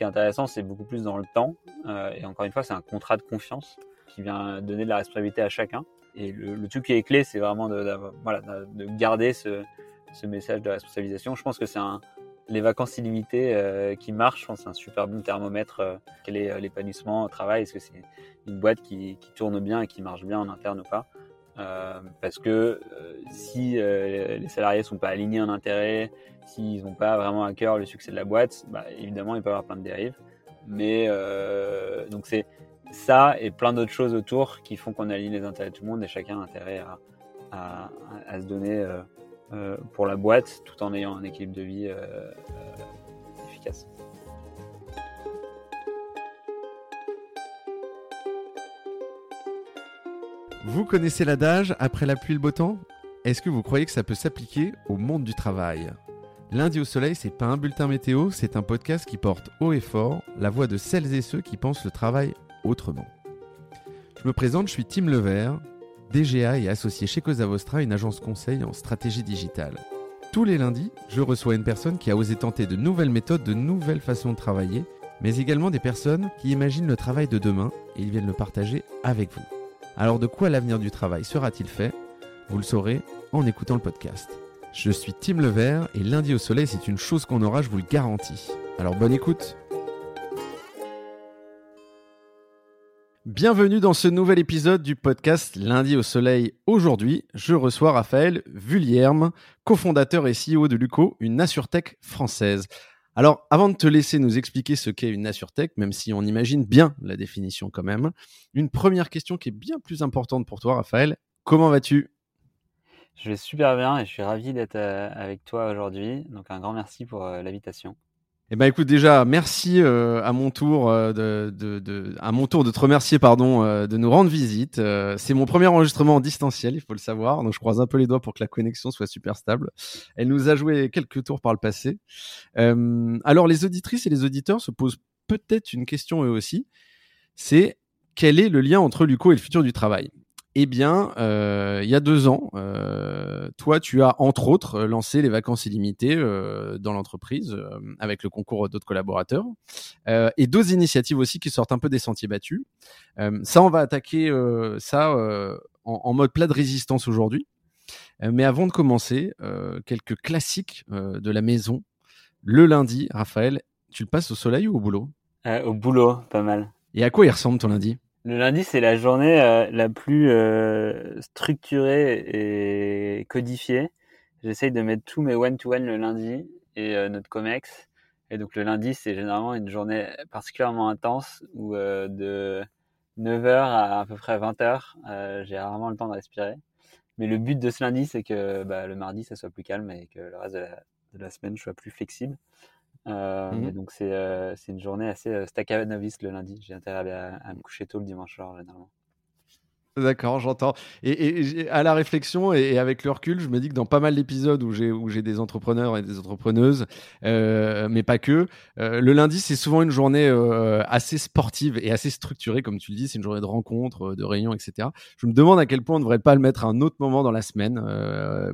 qui est intéressant, c'est beaucoup plus dans le temps. et encore une fois, c'est un contrat de confiance qui vient donner de la responsabilité à chacun. Et le, truc qui est clé, c'est vraiment de, garder ce, message de responsabilisation. Je pense que c'est les vacances illimitées euh, qui marchent, je pense c'est un super bon thermomètre. Euh, quel est euh, l'épanouissement au travail Est-ce que c'est une boîte qui, tourne bien et qui marche bien en interne ou pas? Parce que si les salariés sont pas alignés en intérêt, s'ils n'ont pas vraiment à cœur le succès de la boîte, bah, évidemment, il peut y avoir plein de dérives. Mais donc c'est ça et plein d'autres choses autour qui font qu'on aligne les intérêts de tout le monde et chacun a intérêt à, à, se donner euh, pour la boîte tout en ayant un équilibre de vie euh, euh, efficace. Vous connaissez l'adage après la pluie le beau temps? Est-ce que vous croyez que ça peut s'appliquer au monde du travail? Lundi au soleil, c'est pas un bulletin météo, c'est un podcast qui porte haut et fort la voix de celles et ceux qui pensent le travail autrement. Je me présente, je suis Tim Levert, DGA est associé chez Cosa Vostra, une agence conseil en stratégie digitale. Tous les lundis, je reçois une personne qui a osé tenter de nouvelles méthodes, de nouvelles façons de travailler, mais également des personnes qui imaginent le travail de demain et ils viennent le partager avec vous. Alors de quoi l'avenir du travail sera-t-il fait? Vous le saurez en écoutant le podcast. Je suis Tim Levert et lundi au soleil, c'est une chose qu'on aura, je vous le garantis. Alors bonne écoute Bienvenue dans ce nouvel épisode du podcast Lundi au Soleil. Aujourd'hui, je reçois Raphaël Vullierme, cofondateur et CEO de Luco, une assurtech française. Alors, avant de te laisser nous expliquer ce qu'est une assurtech, même si on imagine bien la définition quand même, une première question qui est bien plus importante pour toi, Raphaël. Comment vas-tu? Je vais super bien et je suis ravi d'être euh, avec toi aujourd'hui. Donc, un grand merci pour euh, l'invitation. Eh ben écoute déjà merci euh, à mon tour euh, de, de, de, à mon tour de te remercier pardon euh, de nous rendre visite. c'est mon premier enregistrement en distanciel, il faut le savoir. Donc je croise un peu les doigts pour que la connexion soit super stable. Elle nous a joué quelques tours par le passé. alors les auditrices et les auditeurs se posent peut-être une question eux aussi. C'est quel est le lien entre Luco et le futur du travail? Eh bien, euh, il y a deux ans, euh, toi, tu as entre autres lancé les vacances illimitées euh, dans l'entreprise avec le concours d'autres collaborateurs et d'autres initiatives aussi qui sortent un peu des sentiers battus. ça, on va attaquer ça en, en, mode plat de résistance aujourd'hui. mais avant de commencer, quelques classiques de la maison. Le lundi, Raphaël, tu le passes au soleil ou au boulot? Au boulot, pas mal. Et à quoi il ressemble ton lundi? Le lundi, c'est la journée euh, la plus euh, structurée et codifiée. J'essaye de mettre tous mes one-to-one le lundi et euh, notre COMEX. Et donc le lundi, c'est généralement une journée particulièrement intense où de 9h à à peu près 20h, j'ai rarement le temps de respirer. Mais le but de ce lundi, c'est que bah, le mardi, ça soit plus calme et que le reste de la, de la semaine, je sois plus flexible. Euh, mmh donc euh, c'est une journée assez euh, staccanoviste le lundi. J'ai intérêt à, me coucher tôt le dimanche soir généralement. D'accord, j'entends. Et, à la réflexion et, avec le recul, je me dis que dans pas mal d'épisodes où j'ai où j'ai des entrepreneurs et des entrepreneuses, mais pas que, le lundi c'est souvent une journée assez sportive et assez structurée, comme tu le dis. C'est une journée de rencontres, de réunions, etc. Je me demande à quel point on ne devrait pas le mettre à un autre moment dans la semaine.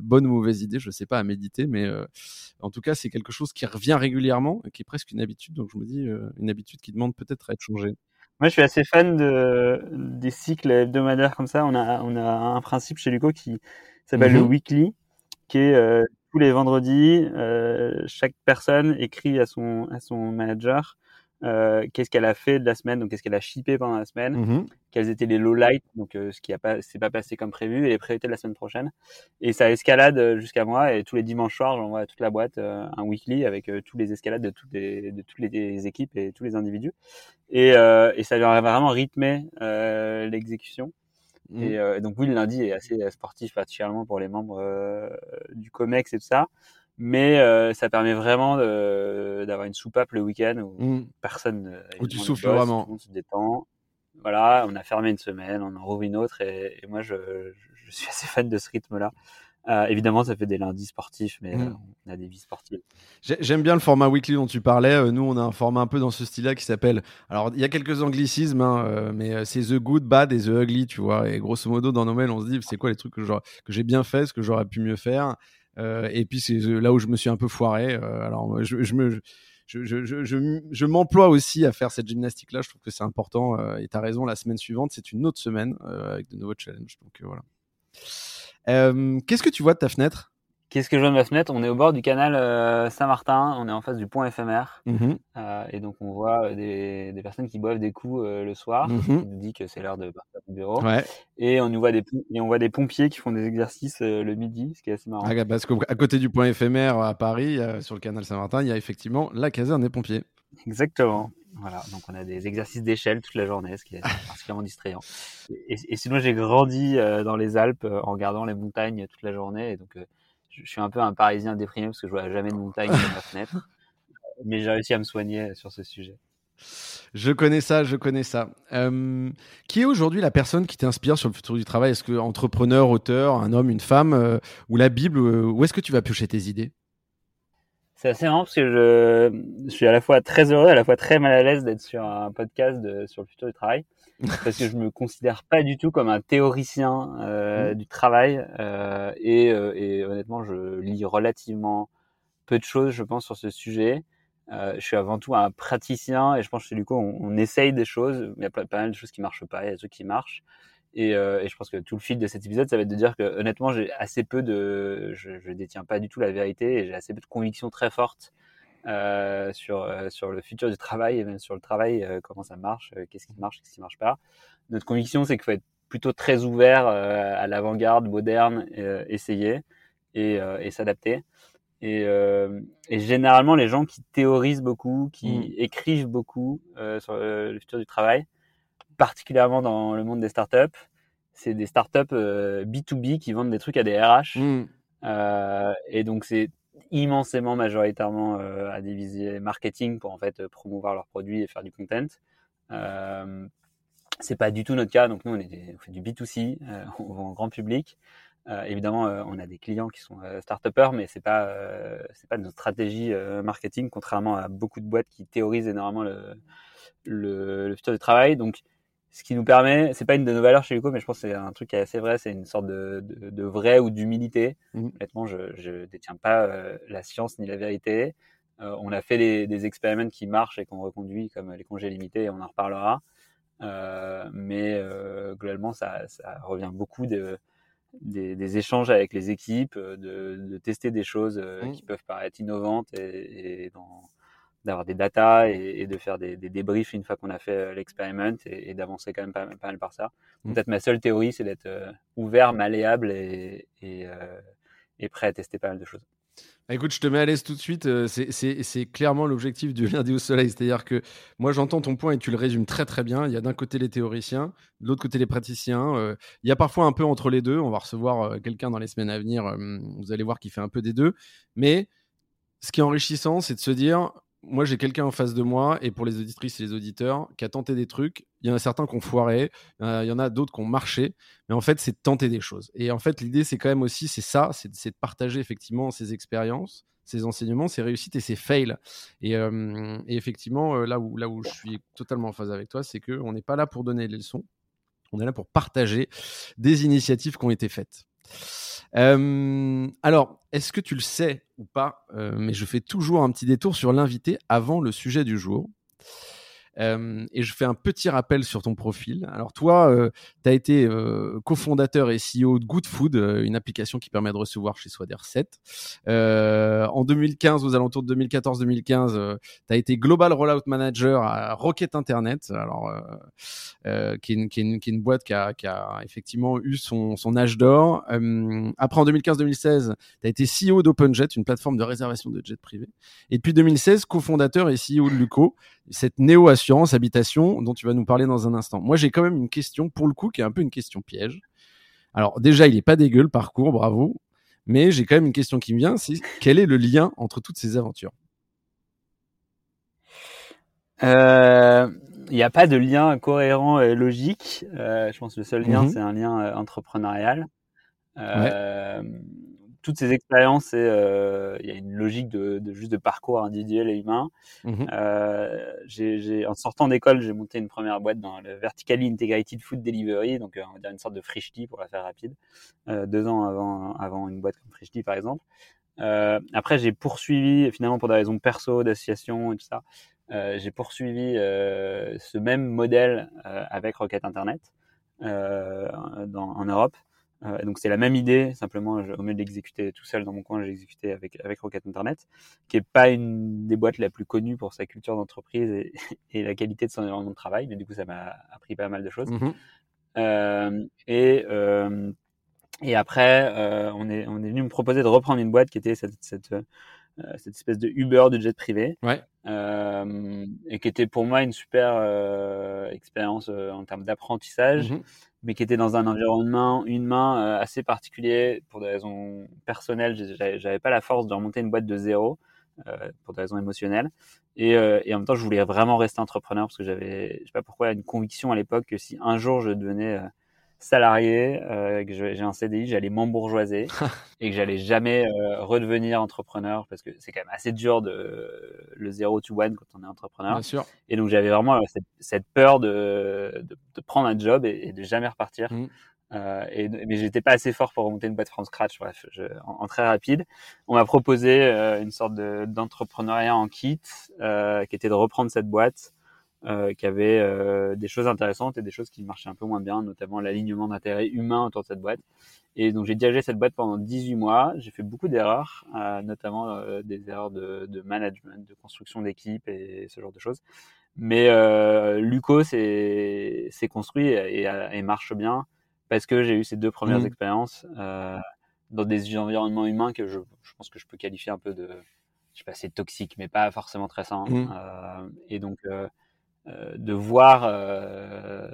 bonne ou mauvaise idée, je sais pas à méditer, mais en tout cas, c'est quelque chose qui revient régulièrement, qui est presque une habitude. Donc, je me dis, euh, une habitude qui demande peut-être à être changée. Moi, je suis assez fan de, des cycles hebdomadaires comme ça. On a, on a un principe chez Luco qui s'appelle le mmh weekly, qui est euh, tous les vendredis, euh, chaque personne écrit à son, à son manager euh, qu'est-ce qu'elle a fait de la semaine, donc qu'est-ce qu'elle a shippé pendant la semaine, mmh quels étaient les low lights, donc euh, ce qui a pas s'est pas passé comme prévu et les priorités de la semaine prochaine. Et ça escalade euh, jusqu'à moi et tous les dimanches soirs, j'envoie à toute la boîte un weekly avec tous les escalades de toutes les de toutes les équipes et tous les individus. Et, et ça va vraiment rythmer l'exécution. Mmh. Et, donc oui, le lundi est assez sportif, particulièrement pour les membres du Comex et tout ça mais euh, ça permet vraiment d'avoir une soupape le week-end où mmh. personne où tu souffles vraiment on se détend voilà on a fermé une semaine on en rouvre une autre et, moi je, je, suis assez fan de ce rythme là euh, évidemment, ça fait des lundis sportifs, mais mmh. euh, on a des vies sportives. J'aime bien le format weekly dont tu parlais. nous, on a un format un peu dans ce style-là qui s'appelle. Alors, il y a quelques anglicismes, hein, mais c'est The Good, Bad et The Ugly, tu vois. Et grosso modo, dans nos mails, on se dit c'est quoi les trucs que j'ai bien fait, ce que j'aurais pu mieux faire? Euh, et puis c'est là où je me suis un peu foiré. Euh, alors je, je je, je, je, m'emploie aussi à faire cette gymnastique-là. Je trouve que c'est important. Euh, et tu as raison, la semaine suivante, c'est une autre semaine euh, avec de nouveaux challenges. Donc voilà. Qu'est-ce que tu vois de ta fenêtre? Qu'est-ce que je vois de ma fenêtre? On est au bord du canal euh, Saint-Martin, on est en face du pont éphémère. Mmh euh, et donc on voit euh, des, des, personnes qui boivent des coups le soir, mmh qui nous dit que c'est l'heure de partir au bureau. Ouais. Et on nous voit des et on voit des pompiers qui font des exercices le midi, ce qui est assez marrant. Ah, parce qu'à côté du pont éphémère à Paris, sur le canal Saint-Martin, il y a effectivement la caserne des pompiers. Exactement. Voilà, donc on a des exercices d'échelle toute la journée, ce qui est particulièrement distrayant. Et, et sinon, j'ai grandi dans les Alpes en regardant les montagnes toute la journée, et donc je suis un peu un Parisien déprimé parce que je vois jamais de montagne dans ma fenêtre. Mais j'ai réussi à me soigner sur ce sujet. Je connais ça, je connais ça. Euh, qui est aujourd'hui la personne qui t'inspire sur le futur du travail? Est-ce que entrepreneur, auteur, un homme, une femme, euh, ou la Bible euh, Où est-ce que tu vas piocher tes idées? C'est assez marrant parce que je, je, suis à la fois très heureux, à la fois très mal à l'aise d'être sur un podcast de, sur le futur du travail parce que je me considère pas du tout comme un théoricien euh, mmh. du travail euh, et, euh, et, honnêtement je lis relativement peu de choses je pense sur ce sujet. Euh, je suis avant tout un praticien et je pense que du coup on, on essaye des choses. Il y a pas, pas, mal de choses qui marchent pas il y a des trucs qui marchent. Et, et, je pense que tout le fil de cet épisode ça va être de dire que honnêtement j'ai assez peu de je, je détiens pas du tout la vérité et j'ai assez peu de convictions très fortes euh, sur, euh, sur le futur du travail et même sur le travail, euh, comment ça marche, qu'est-ce qui marche, qu'est-ce qui marche pas. Notre conviction, c'est qu'il faut être plutôt très ouvert à l'avant-garde, moderne, essayer et, et s'adapter. Et, et, généralement, les gens qui théorisent beaucoup, qui mmh. écrivent beaucoup sur le futur du travail, particulièrement dans le monde des startups, c'est des startups B2B qui vendent des trucs à des RH. Mmh. Euh, et donc, c'est immensément majoritairement euh, à diviser marketing pour en fait promouvoir leurs produits et faire du content. Euh, c'est pas du tout notre cas. Donc nous, on, fait du B2C, euh, on vend en grand public. Euh, évidemment, on a des clients qui sont start-upers, mais c'est pas c'est pas notre stratégie marketing, contrairement à beaucoup de boîtes qui théorisent énormément le, le, le futur du travail. Donc ce qui nous permet, c'est pas une de nos valeurs chez Luco, mais je pense que c'est un truc qui est assez vrai, c'est une sorte de, de, de vrai ou d'humilité. Mmh. Honnêtement, je, je détiens pas euh, la science ni la vérité. Euh, on a fait des, des, expériments qui marchent et qu'on reconduit, comme les congés limités, et on en reparlera. Euh, mais globalement, ça, ça, revient beaucoup de, des, des, échanges avec les équipes, de, de tester des choses mmh. qui peuvent paraître innovantes et, et dans, d'avoir des datas et, de faire des, des, débriefs une fois qu'on a fait euh, l'expériment et, d'avancer quand même pas, mal par ça. Mm. Peut-être ma seule théorie, c'est d'être euh, ouvert, malléable et, euh, et, prêt à tester pas mal de choses. Bah, écoute, je te mets à l'aise tout de suite. C'est clairement l'objectif du lundi au soleil. C'est-à-dire que moi, j'entends ton point et tu le résumes très très bien. Il y a d'un côté les théoriciens, de l'autre côté les praticiens. il y a parfois un peu entre les deux. On va recevoir quelqu'un dans les semaines à venir. vous allez voir qui fait un peu des deux. Mais ce qui est enrichissant, c'est de se dire moi, j'ai quelqu'un en face de moi, et pour les auditrices et les auditeurs, qui a tenté des trucs. Il y en a certains qui ont foiré, il y en a d'autres qui ont marché, mais en fait, c'est de tenter des choses. Et en fait, l'idée, c'est quand même aussi, c'est ça, c'est de partager effectivement ses expériences, ses enseignements, ses réussites et ses fails. Et, effectivement, euh, là, où, là où je suis totalement en phase avec toi, c'est qu'on n'est pas là pour donner les leçons, on est là pour partager des initiatives qui ont été faites. Euh, alors, est-ce que tu le sais ou pas euh, Mais je fais toujours un petit détour sur l'invité avant le sujet du jour. Euh, et je fais un petit rappel sur ton profil. Alors toi, euh, tu as été euh, cofondateur et CEO de Good Food, euh, une application qui permet de recevoir chez soi des recettes. en 2015, aux alentours de 2014-2015, tu as été Global Rollout Manager à Rocket Internet, alors qui est, une, qui, est une, qui, est une, boîte qui a, qui a effectivement eu son, son âge d'or. après, en 2015-2016, tu as été CEO d'OpenJet, une plateforme de réservation de jets privés. Et depuis 2016, cofondateur et CEO de Luco, cette néo-assurance habitation dont tu vas nous parler dans un instant. Moi, j'ai quand même une question, pour le coup, qui est un peu une question piège. Alors, déjà, il n'est pas dégueu le parcours, bravo. Mais j'ai quand même une question qui me vient, c'est quel est le lien entre toutes ces aventures? Euh, Il n'y a pas de lien cohérent et logique. Euh, je pense que le seul lien, mhm. c'est un lien euh, entrepreneurial. Ouais toutes ces expériences, euh, il y a une logique de, de, juste de parcours individuel et humain. Mmh euh, en sortant d'école, j'ai monté une première boîte dans le Vertically Integrated Food Delivery, donc euh, on va dire une sorte de Frishti pour la faire rapide, deux ans avant, avant une boîte comme Frishti par exemple. après, j'ai poursuivi finalement pour des raisons perso, d'association et tout ça. j'ai poursuivi ce même modèle avec Rocket Internet dans, en Europe. Euh, donc c'est la même idée, simplement au lieu de l'exécuter tout seul dans mon coin, j'ai exécuté avec avec Rocket Internet, qui est pas une des boîtes la plus connues pour sa culture d'entreprise et, et, la qualité de son environnement de travail, mais du coup ça m'a appris pas mal de choses. Mmh euh, et euh, et après on est on est venu me proposer de reprendre une boîte qui était cette cette cette espèce de Uber de jet privé, ouais. euh, et qui était pour moi une super euh, expérience en termes d'apprentissage. Mmh mais qui était dans un environnement humain euh, assez particulier pour des raisons personnelles. J'avais pas la force de remonter une boîte de zéro euh, pour des raisons émotionnelles. Et, euh, et, en même temps, je voulais vraiment rester entrepreneur parce que j'avais, je sais pas pourquoi, une conviction à l'époque que si un jour je devenais salarié, euh, que j'ai un CDI, j'allais m'embourgeoiser et que j'allais jamais euh, redevenir entrepreneur parce que c'est quand même assez dur de le zéro to one quand on est entrepreneur. Bien sûr. Et donc j'avais vraiment euh, cette, cette peur de, de, de, prendre un job et, et de jamais repartir. Mmh. Euh, et, mais j'étais pas assez fort pour remonter une boîte from scratch. Bref, je, en, en, très rapide, on m'a proposé euh, une sorte d'entrepreneuriat en kit, euh, qui était de reprendre cette boîte euh, qui avait euh, des choses intéressantes et des choses qui marchaient un peu moins bien, notamment l'alignement d'intérêts humains autour de cette boîte. Et donc j'ai dirigé cette boîte pendant 18 mois. J'ai fait beaucoup d'erreurs, euh, notamment euh, des erreurs de, de, management, de construction d'équipe et ce genre de choses. Mais Luco s'est construit et, marche bien parce que j'ai eu ces deux premières mmh. expériences dans des environnements humains que je, je, pense que je peux qualifier un peu de, je sais pas, c'est toxique, mais pas forcément très sain. Mmh. et donc de voir euh,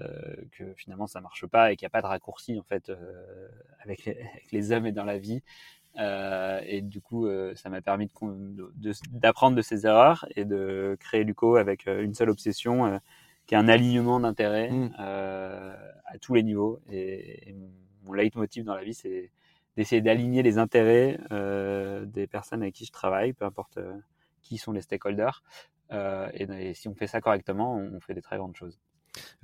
que finalement ça marche pas et qu'il n'y a pas de raccourci en fait euh, avec les, avec, les, hommes et dans la vie. et du coup, ça m'a permis d'apprendre de, de, de, ces erreurs et de créer Luco avec une seule obsession qui est un alignement d'intérêts mmh. à tous les niveaux. Et, et, mon leitmotiv dans la vie, c'est d'essayer d'aligner les intérêts des personnes avec qui je travaille, peu importe qui sont les stakeholders, euh, et, si on fait ça correctement, on fait des très grandes choses.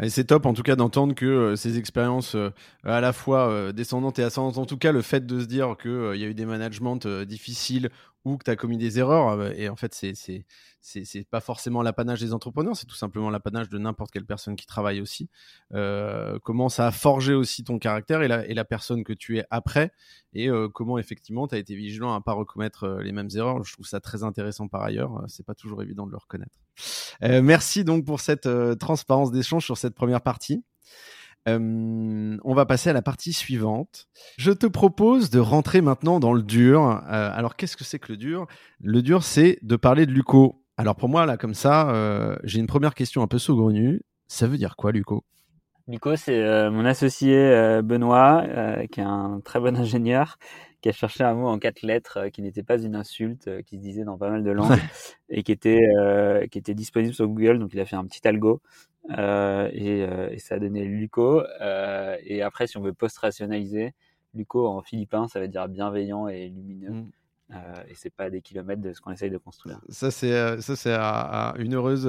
C'est top en tout cas d'entendre que euh, ces expériences euh, à la fois descendantes et ascendantes, en tout cas le fait de se dire qu'il y a eu des managements difficiles ou que tu as commis des erreurs, et en fait c'est c'est pas forcément l'apanage des entrepreneurs, c'est tout simplement l'apanage de n'importe quelle personne qui travaille aussi. comment ça a forgé aussi ton caractère et la, et la personne que tu es après, et comment effectivement tu as été vigilant à pas recommettre les mêmes erreurs. Je trouve ça très intéressant par ailleurs, c'est pas toujours évident de le reconnaître. merci donc pour cette transparence d'échange sur cette première partie. Euh, on va passer à la partie suivante. Je te propose de rentrer maintenant dans le dur. Euh, alors, qu'est-ce que c'est que le dur? Le dur, c'est de parler de Luco. Alors, pour moi, là, comme ça, euh, j'ai une première question un peu saugrenue. Ça veut dire quoi, Luco? Luco, c'est mon associé Benoît, qui est un très bon ingénieur, qui a cherché un mot en quatre lettres qui n'était pas une insulte, qui se disait dans pas mal de langues, et qui était, qui était disponible sur Google. Donc, il a fait un petit algo euh, et, euh, et, ça a donné Luco. Euh, et après, si on veut post-rationaliser, Luco en philippin, ça veut dire bienveillant et lumineux. Mm. Et c'est pas des kilomètres de ce qu'on essaye de construire. Ça c'est ça c'est une heureuse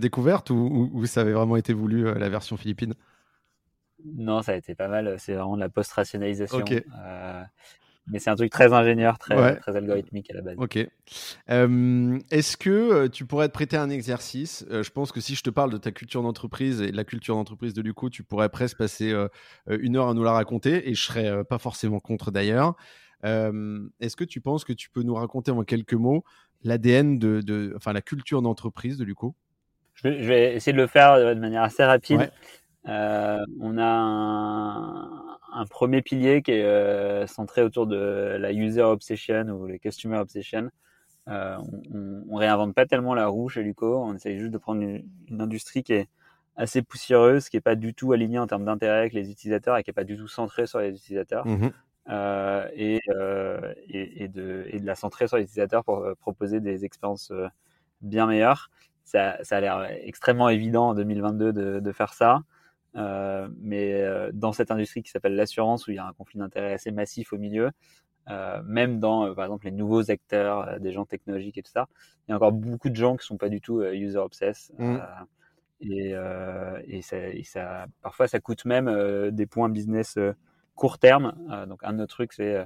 découverte ou, ou, ça avait vraiment été voulu la version philippine? Non, ça a été pas mal. C'est vraiment de la post-rationalisation. Okay. Mais c'est un truc très ingénieur, très, ouais. très algorithmique à la base. Ok. Euh, Est-ce que euh, tu pourrais te prêter un exercice euh, Je pense que si je te parle de ta culture d'entreprise et de la culture d'entreprise de Luco, tu pourrais presque passer euh, une heure à nous la raconter et je serais pas forcément contre d'ailleurs. Est-ce que tu penses que tu peux nous raconter en quelques mots l'ADN de, de, enfin la culture d'entreprise de Luco? Je vais, je vais, essayer de le faire de manière assez rapide. Ouais. on a un un premier pilier qui est euh, centré autour de la user obsession ou le customer obsession. Euh, on, on, réinvente pas tellement la roue chez Luco, on essaye juste de prendre une, une, industrie qui est assez poussiéreuse, qui est pas du tout alignée en termes d'intérêt avec les utilisateurs et qui est pas du tout centrée sur les utilisateurs. Mmh. Euh, et, euh, et, et, de, et de la centrer sur les utilisateurs pour proposer des expériences bien meilleures. Ça, ça a l'air extrêmement évident en 2022 de, de faire ça. Euh, mais euh, dans cette industrie qui s'appelle l'assurance, où il y a un conflit d'intérêts assez massif au milieu, euh, même dans, euh, par exemple, les nouveaux acteurs, euh, des gens technologiques et tout ça, il y a encore beaucoup de gens qui sont pas du tout user obsessed. Mmh. et, et, ça, et, ça, parfois, ça coûte même des points business court terme. donc, un autre truc, c'est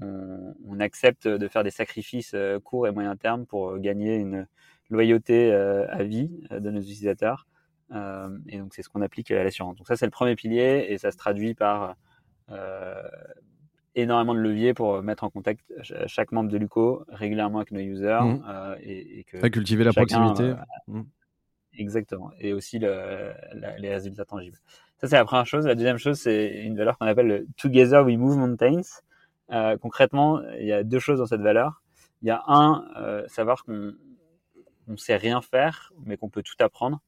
on, accepte de faire des sacrifices courts et moyen terme pour gagner une loyauté à vie de nos utilisateurs. Et donc c'est ce qu'on applique à l'assurance. Donc ça c'est le premier pilier et ça se traduit par énormément de leviers pour mettre en contact chaque membre de l'UCO régulièrement avec nos users mmh. euh, et, et, que cultiver la proximité. Euh, mmh. Exactement. Et aussi le, les résultats tangibles. Ça, c'est la première chose. La deuxième chose, c'est une valeur qu'on appelle le Together We Move Mountains. Euh, concrètement, il y a deux choses dans cette valeur. Il y a un, euh, savoir qu'on on sait rien faire, mais qu'on peut tout apprendre.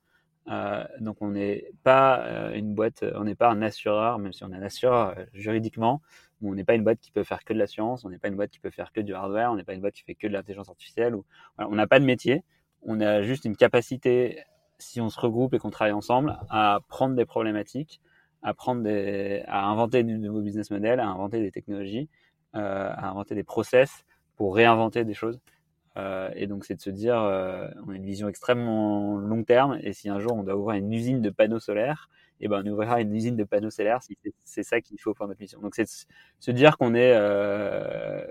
Euh, donc on n'est pas euh, une boîte, on n'est pas un assureur, même si on est un assureur juridiquement, on n'est pas une boîte qui peut faire que de l'assurance, on n'est pas une boîte qui peut faire que du hardware, on n'est pas une boîte qui fait que de l'intelligence artificielle. On n'a pas de métier, on a juste une capacité, si on se regroupe et qu'on travaille ensemble, à prendre des problématiques, à prendre des, à inventer de nouveaux business models, à inventer des technologies, euh, à inventer des process pour réinventer des choses. Euh, et donc c'est de se dire, euh, on a une vision extrêmement long terme, et si un jour on doit ouvrir une usine de panneaux solaires, et eh ben on ouvrira une usine de panneaux solaires si c'est ça qu'il faut pour notre mission. Donc c'est se dire qu'on est euh,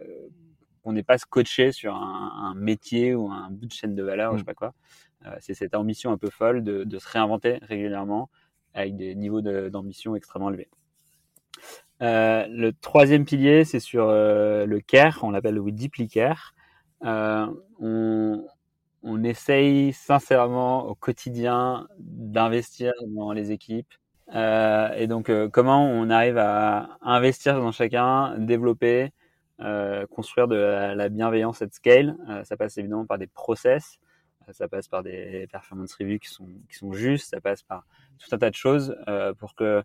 qu'on n'est pas scotché sur un, un, métier ou un bout de chaîne de valeur, ou je sais pas quoi. C'est cette ambition un peu folle de, de, se réinventer régulièrement avec des niveaux d'ambition extrêmement élevés. Euh, le troisième pilier, c'est sur euh, le care, on l'appelle le deeply care. Euh, on, essaye sincèrement au quotidien d'investir dans les équipes. Euh, et donc, euh, comment on arrive à investir dans chacun, développer, construire de la, bienveillance at scale. Ça passe évidemment par des process, ça passe par des performance reviews qui sont justes, ça passe par tout un tas de choses pour que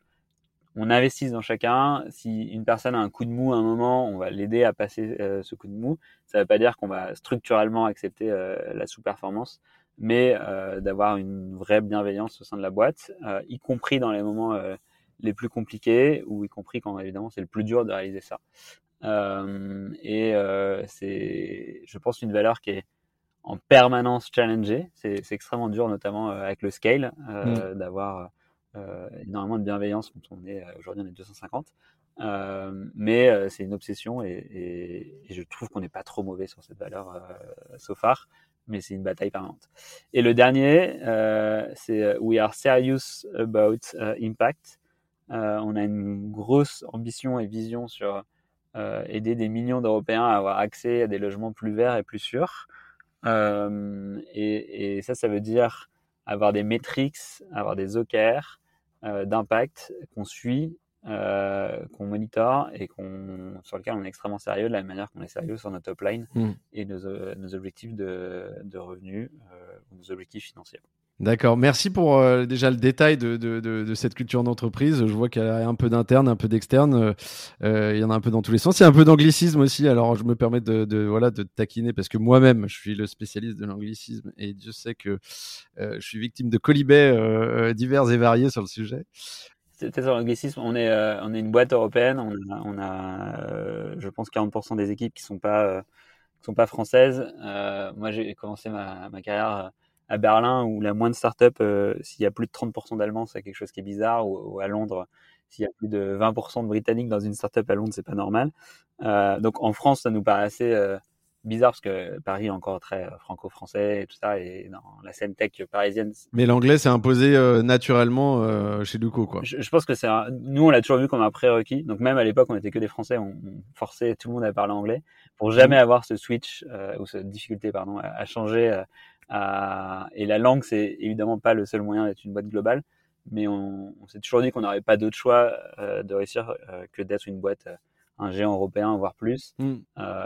on investisse dans chacun. Si une personne a un coup de mou à un moment, on va l'aider à passer euh, ce coup de mou. Ça ne veut pas dire qu'on va structurellement accepter euh, la sous-performance, mais euh, d'avoir une vraie bienveillance au sein de la boîte, y compris dans les moments les plus compliqués ou y compris quand évidemment c'est le plus dur de réaliser ça. et c'est, je pense, une valeur qui est en permanence challengée. C'est extrêmement dur, notamment avec le scale, mmh. d'avoir énormément de bienveillance quand on est euh, aujourd'hui on est 250 euh, mais c'est une obsession et, je trouve qu'on n'est pas trop mauvais sur cette valeur euh, so far mais c'est une bataille permanente. Et le dernier c'est we are serious about impact. On a une grosse ambition et vision sur aider des millions d'Européens à avoir accès à des logements plus verts et plus sûrs. Et, et ça ça veut dire avoir des métriques, avoir des OKR euh, d'impact qu'on suit, euh, qu'on monitore et qu'on sur lequel on est extrêmement sérieux de la même manière qu'on est sérieux sur notre top line mm. et nos, nos, objectifs de, de revenus, euh, nos objectifs financiers. D'accord, merci pour euh, déjà le détail de, de, de, de cette culture d'entreprise. Je vois qu'il y a un peu d'interne, un peu d'externe. Euh, euh, il y en a un peu dans tous les sens. Il y a un peu d'anglicisme aussi. Alors je me permets de, voilà de taquiner parce que moi-même je suis le spécialiste de l'anglicisme et Dieu sait que je suis victime de colibets divers et variés sur le sujet. C'était sur l'anglicisme. On est on est une boîte européenne. On a, on a je pense 40% des équipes qui sont pas qui sont pas françaises. moi j'ai commencé ma, ma carrière à Berlin où la moindre startup, euh, s'il y a plus de 30% d'Allemands, c'est quelque chose qui est bizarre, ou, à Londres, s'il y a plus de 20% de Britanniques dans une startup à Londres, c'est pas normal. Euh, donc en France, ça nous paraît assez euh, bizarre parce que Paris est encore très euh, franco-français et tout ça, et dans la scène tech parisienne. Mais l'anglais s'est imposé naturellement chez Duco, quoi. Je, je pense que c'est nous, on l'a toujours vu comme un prérequis. Donc même à l'époque, on était que des Français, on, forçait tout le monde à parler anglais pour jamais mmh. avoir ce switch ou cette difficulté, pardon, à, à changer euh, et la langue, c'est évidemment pas le seul moyen d'être une boîte globale, mais on, on s'est toujours dit qu'on n'aurait pas d'autre choix euh, de réussir euh, que d'être une boîte, un géant européen, voire plus. Mm.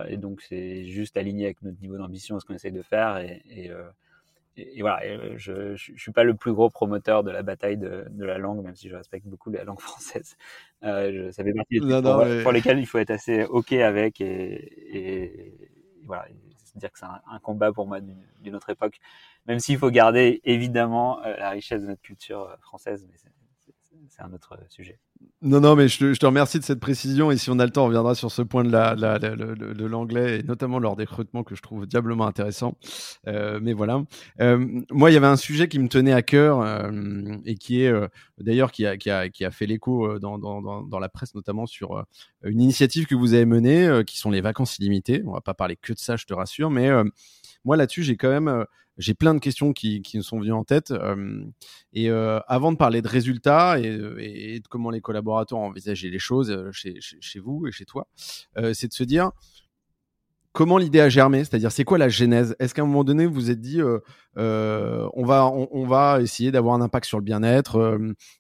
et donc, c'est juste aligné avec notre niveau d'ambition, ce qu'on essaye de faire. Et, et, et, voilà, je, je, suis pas le plus gros promoteur de la bataille de, de la langue, même si je respecte beaucoup la langue française. Je, ça fait partie des trucs pour, pour, lesquels il faut être assez ok avec et voilà dire que c'est un, combat pour moi d'une autre époque, même s'il faut garder évidemment euh, la richesse de notre culture euh, française. Mais c'est un autre sujet. Non, non, mais je te, remercie de cette précision. Et si on a le temps, on reviendra sur ce point de, la, de l'anglais, et notamment lors des que je trouve diablement intéressant. Euh, mais voilà. Euh, moi, il y avait un sujet qui me tenait à cœur euh, et qui est d'ailleurs qui a, fait l'écho dans, dans, dans, la presse, notamment sur une initiative que vous avez menée, qui sont les vacances illimitées. On va pas parler que de ça, je te rassure. Mais moi, là-dessus, j'ai quand même j'ai plein de questions qui, qui me sont venues en tête. Euh, et euh, avant de parler de résultats et, de comment les collaborateurs ont envisagé les choses euh, chez, chez, vous et chez toi, c'est de se dire comment l'idée a germé, c'est-à-dire c'est quoi la genèse? Est-ce qu'à un moment donné vous vous êtes dit on va on, va essayer d'avoir un impact sur le bien-être,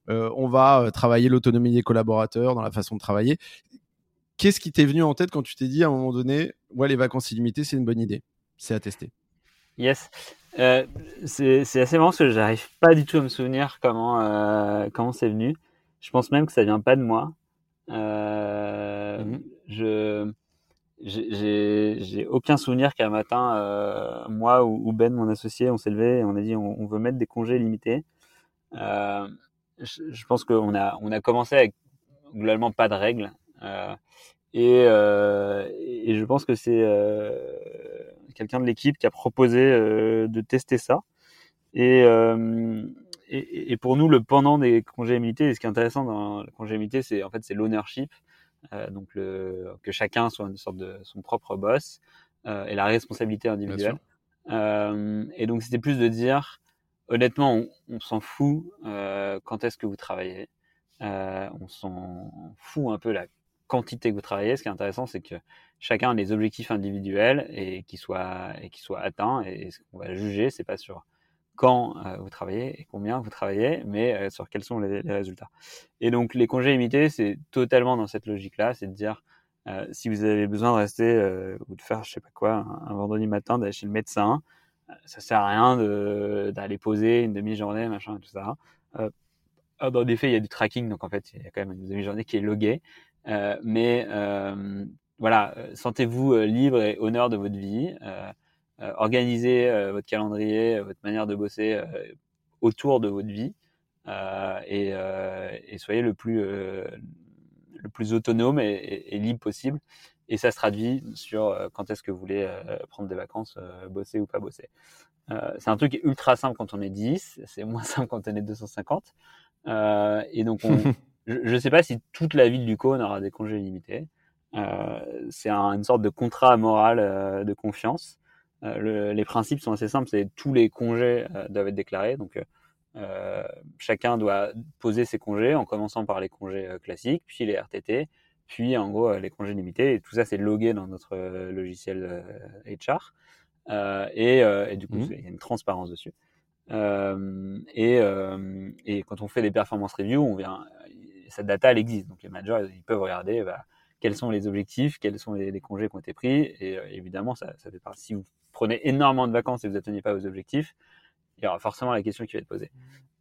on va travailler l'autonomie des collaborateurs dans la façon de travailler? Qu'est-ce qui t'est venu en tête quand tu t'es dit à un moment donné ouais les vacances illimitées c'est une bonne idée, c'est à tester Yes. Euh, c'est assez marrant parce que j'arrive pas du tout à me souvenir comment euh, comment c'est venu. Je pense même que ça vient pas de moi. Euh, mhm. Je j'ai aucun souvenir qu'un matin, euh, moi ou, Ben, mon associé, on s'est levé et on a dit on, on, veut mettre des congés limités. Euh, je, je, pense qu'on a on a commencé avec globalement pas de règles. Et, et, je pense que c'est quelqu'un de l'équipe qui a proposé euh, de tester ça. Euh, et, et, pour nous, le pendant des congés limités, ce qui est intéressant dans le congé limité, c'est en fait c'est l'ownership, euh, donc le, que chacun soit une sorte de son propre boss et la responsabilité individuelle. et donc c'était plus de dire, honnêtement, on, on s'en fout quand est-ce que vous travaillez. on s'en fout un peu la quantité que vous travaillez. Ce qui est intéressant, c'est que chacun a des objectifs individuels et qui soient et soient atteints. Et ce qu'on va juger, c'est pas sur quand euh, vous travaillez et combien vous travaillez, mais euh, sur quels sont les, résultats. Et donc les congés limités, c'est totalement dans cette logique-là, c'est de dire euh, si vous avez besoin de rester ou de faire je sais pas quoi un, vendredi matin d'aller chez le médecin, ça sert à rien d'aller poser une demi-journée machin tout ça. dans des faits, il y a du tracking, donc en fait, il y a quand même une demi-journée qui est loguée. Euh, mais euh, voilà, euh, sentez-vous libre et honneur de votre vie. organisez votre calendrier, votre manière de bosser autour de votre vie et, et, soyez le plus le plus autonome et, et, libre possible. Et ça se traduit sur quand est-ce que vous voulez prendre des vacances, bosser ou pas bosser. c'est un truc ultra simple quand on est 10, c'est moins simple quand on est 250. et donc on, je ne sais pas si toute la ville du Cône aura des congés limités. Euh, c'est une sorte de contrat moral euh, de confiance. Euh, le, les principes sont assez simples, c'est tous les congés euh, doivent être déclarés. Donc euh, chacun doit poser ses congés en commençant par les congés classiques, puis les RTT, puis en gros les congés limités. Et tout ça c'est logué dans notre logiciel HR. Et, et, du coup mmh. il y a une transparence dessus. et, et quand on fait des performance reviews, on vient cette data, elle existe. Donc les managers, ils peuvent regarder bah, quels sont les objectifs, quels sont les, congés qui ont été pris. Et euh, évidemment, ça. Si vous prenez énormément de vacances et vous n'atteignez pas vos objectifs, il y aura forcément la question qui va être posée.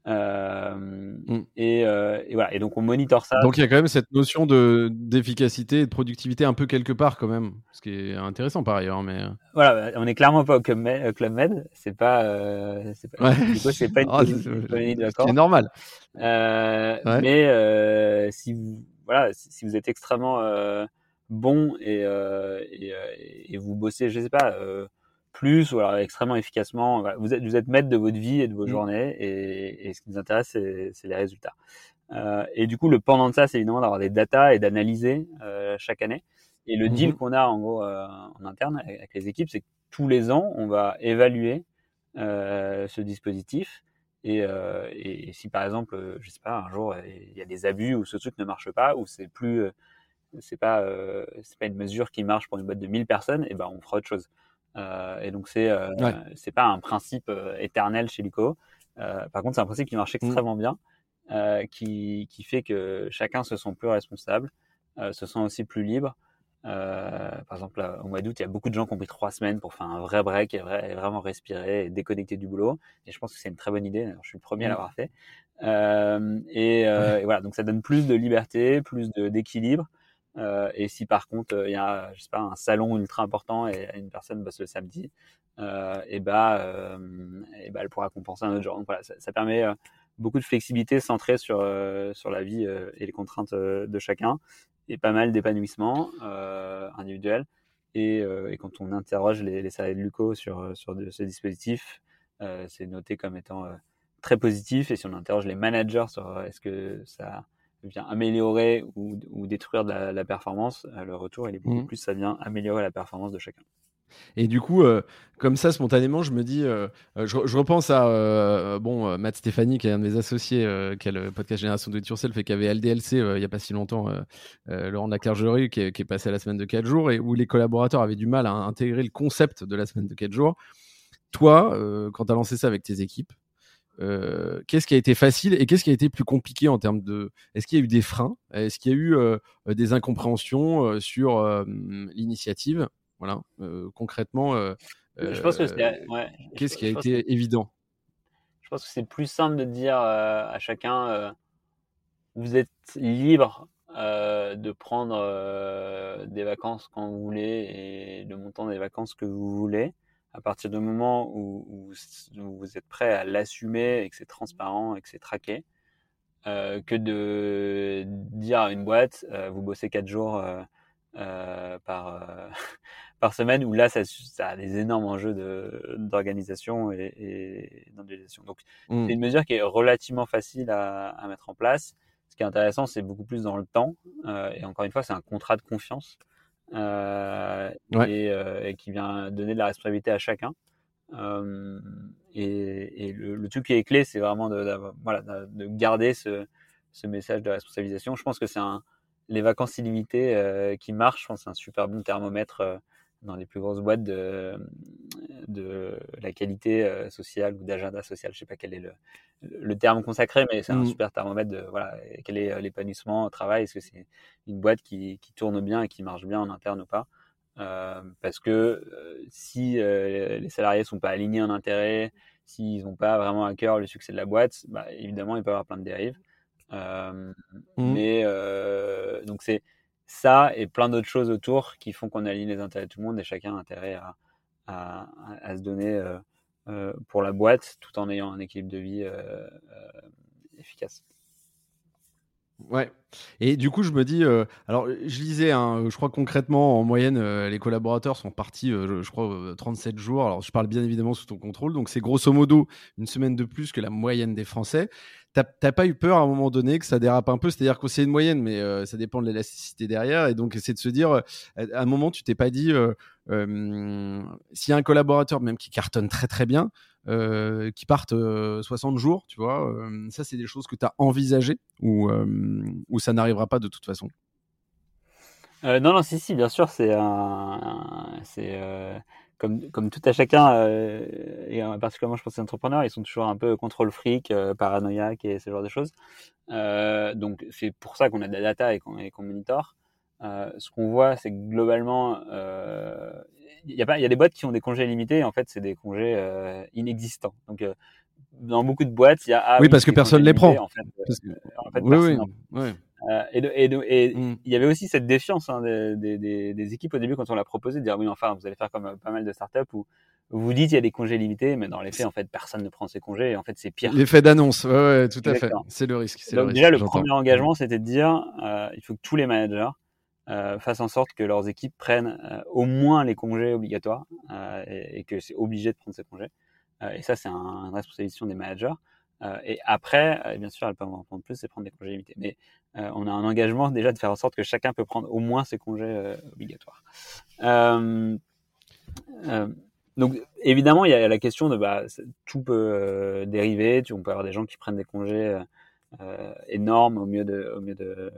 Euh, mm. euh, et, voilà. Et donc on monitore ça. Donc il y a quand même cette notion de d'efficacité et de productivité un peu quelque part quand même, ce qui est intéressant par ailleurs. Mais voilà, on est clairement pas au Club Med. Club Med c'est pas, c'est pas, c'est pas une, oh, C'est normal. Mais si vous voilà, si vous êtes extrêmement bon et, et, et, vous bossez, je sais pas plus ou alors extrêmement efficacement. Vous, êtes, vous êtes maître de votre vie et de vos mmh. journées et, et, ce qui nous intéresse, c'est les résultats. Euh, et du coup, le pendant de ça, c'est évidemment d'avoir des datas et d'analyser euh, chaque année. Et le deal mmh. qu'on a en gros euh, en interne avec les équipes, c'est que tous les ans, on va évaluer ce dispositif. Et, et, si par exemple, je sais pas, un jour il y a des abus ou ce truc ne marche pas ou c'est plus, c'est pas, c'est pas une mesure qui marche pour une boîte de 1000 personnes, et ben on fera autre chose. Euh, et donc c'est euh, c'est pas un principe euh, éternel chez Lico. par contre, c'est un principe qui marche mmh. extrêmement bien, qui, qui fait que chacun se sent plus responsable, se sent aussi plus libre. Euh, par exemple, au mois d'août, il y a beaucoup de gens qui ont pris trois semaines pour faire un vrai break et, vraiment respirer et déconnecter du boulot. Et je pense que c'est une très bonne idée. je suis le premier à mmh. l'avoir fait. Euh, et, euh, et, voilà, donc ça donne plus de liberté, plus d'équilibre. Euh, et si par contre il y a, je sais pas, un salon ultra important et une personne bosse le samedi, euh, et bah, euh, et bah, elle pourra compenser un autre jour. Donc voilà, ça, permet beaucoup de flexibilité centrée sur, sur la vie et les contraintes de chacun, et pas mal d'épanouissement individuel. Et, quand on interroge les, les salariés de Luco sur, sur ce dispositif, c'est noté comme étant très positif. Et si on interroge les managers sur est-ce que ça vient améliorer ou, ou détruire de la, performance, le retour il est beaucoup mmh. plus ça vient améliorer la performance de chacun. Et du coup, euh, comme ça, spontanément, je me dis, euh, euh, je, repense à bon, Matt Stéphanie, qui est un de mes associés, qui a le podcast Génération de It Yourself et qui avait LDLC il n'y a pas si longtemps, Laurent de la Clergerie, qui, est, qui est passé à la semaine de 4 jours, et où les collaborateurs avaient du mal à intégrer le concept de la semaine de 4 jours. Toi, quand tu as lancé ça avec tes équipes, qu'est-ce qui a été facile et qu'est-ce qui a été plus compliqué en termes de. Est-ce qu'il y a eu des freins? Est-ce qu'il y a eu des incompréhensions sur l'initiative? Voilà, euh, concrètement, euh, je pense que euh, qu'est-ce qui a été évident? Je pense que c'est plus simple de dire à chacun vous êtes libre de prendre des vacances quand vous voulez et le montant des vacances que vous voulez à partir du moment où, vous êtes prêt à l'assumer et que c'est transparent et que c'est traqué, que de dire à une boîte, vous bossez quatre jours par, par semaine, où là, ça, ça a des énormes enjeux d'organisation et, et d'organisation. Donc, mmh. c'est une mesure qui est relativement facile à, à, mettre en place. Ce qui est intéressant, c'est beaucoup plus dans le temps. Euh, et encore une fois, c'est un contrat de confiance euh, et, euh, et, qui vient donner de la responsabilité à chacun. Euh, et, et le, le, truc qui est clé, c'est vraiment de, voilà, de garder ce, ce message de responsabilisation. Je pense que c'est les vacances illimitées qui marchent. Je pense que c'est un super bon thermomètre dans les plus grosses boîtes de, de la qualité euh, sociale ou d'agenda social. Je sais pas quel est le, le terme consacré, mais c'est un mmh. super thermomètre de voilà, quel est euh, l'épanouissement au travail. Est-ce que c'est une boîte qui, qui, tourne bien et qui marche bien en interne ou pas? Euh, Parce que euh, si les salariés sont pas alignés en intérêt, s'ils n'ont pas vraiment à cœur le succès de la boîte, bah, évidemment, il peut y avoir plein de dérives. Mmh. Mais donc c'est ça et plein d'autres choses autour qui font qu'on aligne les intérêts de tout le monde et chacun a intérêt à, se donner euh, euh, pour la boîte tout en ayant un équilibre de vie euh, efficace. Ouais. Et du coup, je me dis, alors je lisais, hein, je crois concrètement, en moyenne, les collaborateurs sont partis, je, crois, 37 jours. Alors, je parle bien évidemment sous ton contrôle. Donc, c'est grosso modo une semaine de plus que la moyenne des Français. T'as pas eu peur à un moment donné que ça dérape un peu C'est-à-dire que c'est une moyenne, mais euh, ça dépend de l'élasticité derrière. Et donc, c'est de se dire, euh, à un moment, tu t'es pas dit, euh, s'il y a un collaborateur même qui cartonne très très bien, qui parte 60 jours, tu vois, ça, c'est des choses que tu as envisagées ou, ça n'arrivera pas de toute façon? Non, non, si, si, bien sûr, c'est un. c'est comme, comme tout à chacun, euh, et particulièrement je pense aux entrepreneurs, ils sont toujours un peu contrôle fric, euh, paranoïaque et ce genre de choses. Euh, donc c'est pour ça qu'on a de la data et qu'on qu monitor. Euh, ce qu'on voit, c'est que globalement, euh, il y, a pas, y a des boîtes qui ont des congés limités, et en fait c'est des congés euh, inexistants. Donc dans beaucoup de boîtes, il y a ah, oui, parce que personne les prend. En fait, en fait, oui, oui, oui. Euh, et, et, mm. il y avait aussi cette défiance hein, des, des, des, équipes au début quand on l'a proposé de dire oui enfin vous allez faire comme euh, pas mal de startups où vous dites il y a des congés limités mais dans les faits en fait personne ne prend ses congés et en fait c'est pire. L'effet d'annonce, ouais, ouais, tout à fait. C'est le risque. Donc le déjà le premier engagement c'était de dire euh, il faut que tous les managers euh, fassent en sorte que leurs équipes prennent au moins les congés obligatoires et, et, que c'est obligé de prendre ces congés. et ça c'est un, une responsabilité des managers. Euh, et après, euh, bien sûr, elles peuvent en prendre plus et prendre des congés limités. Mais euh, on a un engagement déjà de faire en sorte que chacun peut prendre au moins ses congés obligatoires. donc évidemment, il y a la question de bah, tout peut dériver. Tu, on peut avoir des gens qui prennent des congés énormes au mieux de, au mieux de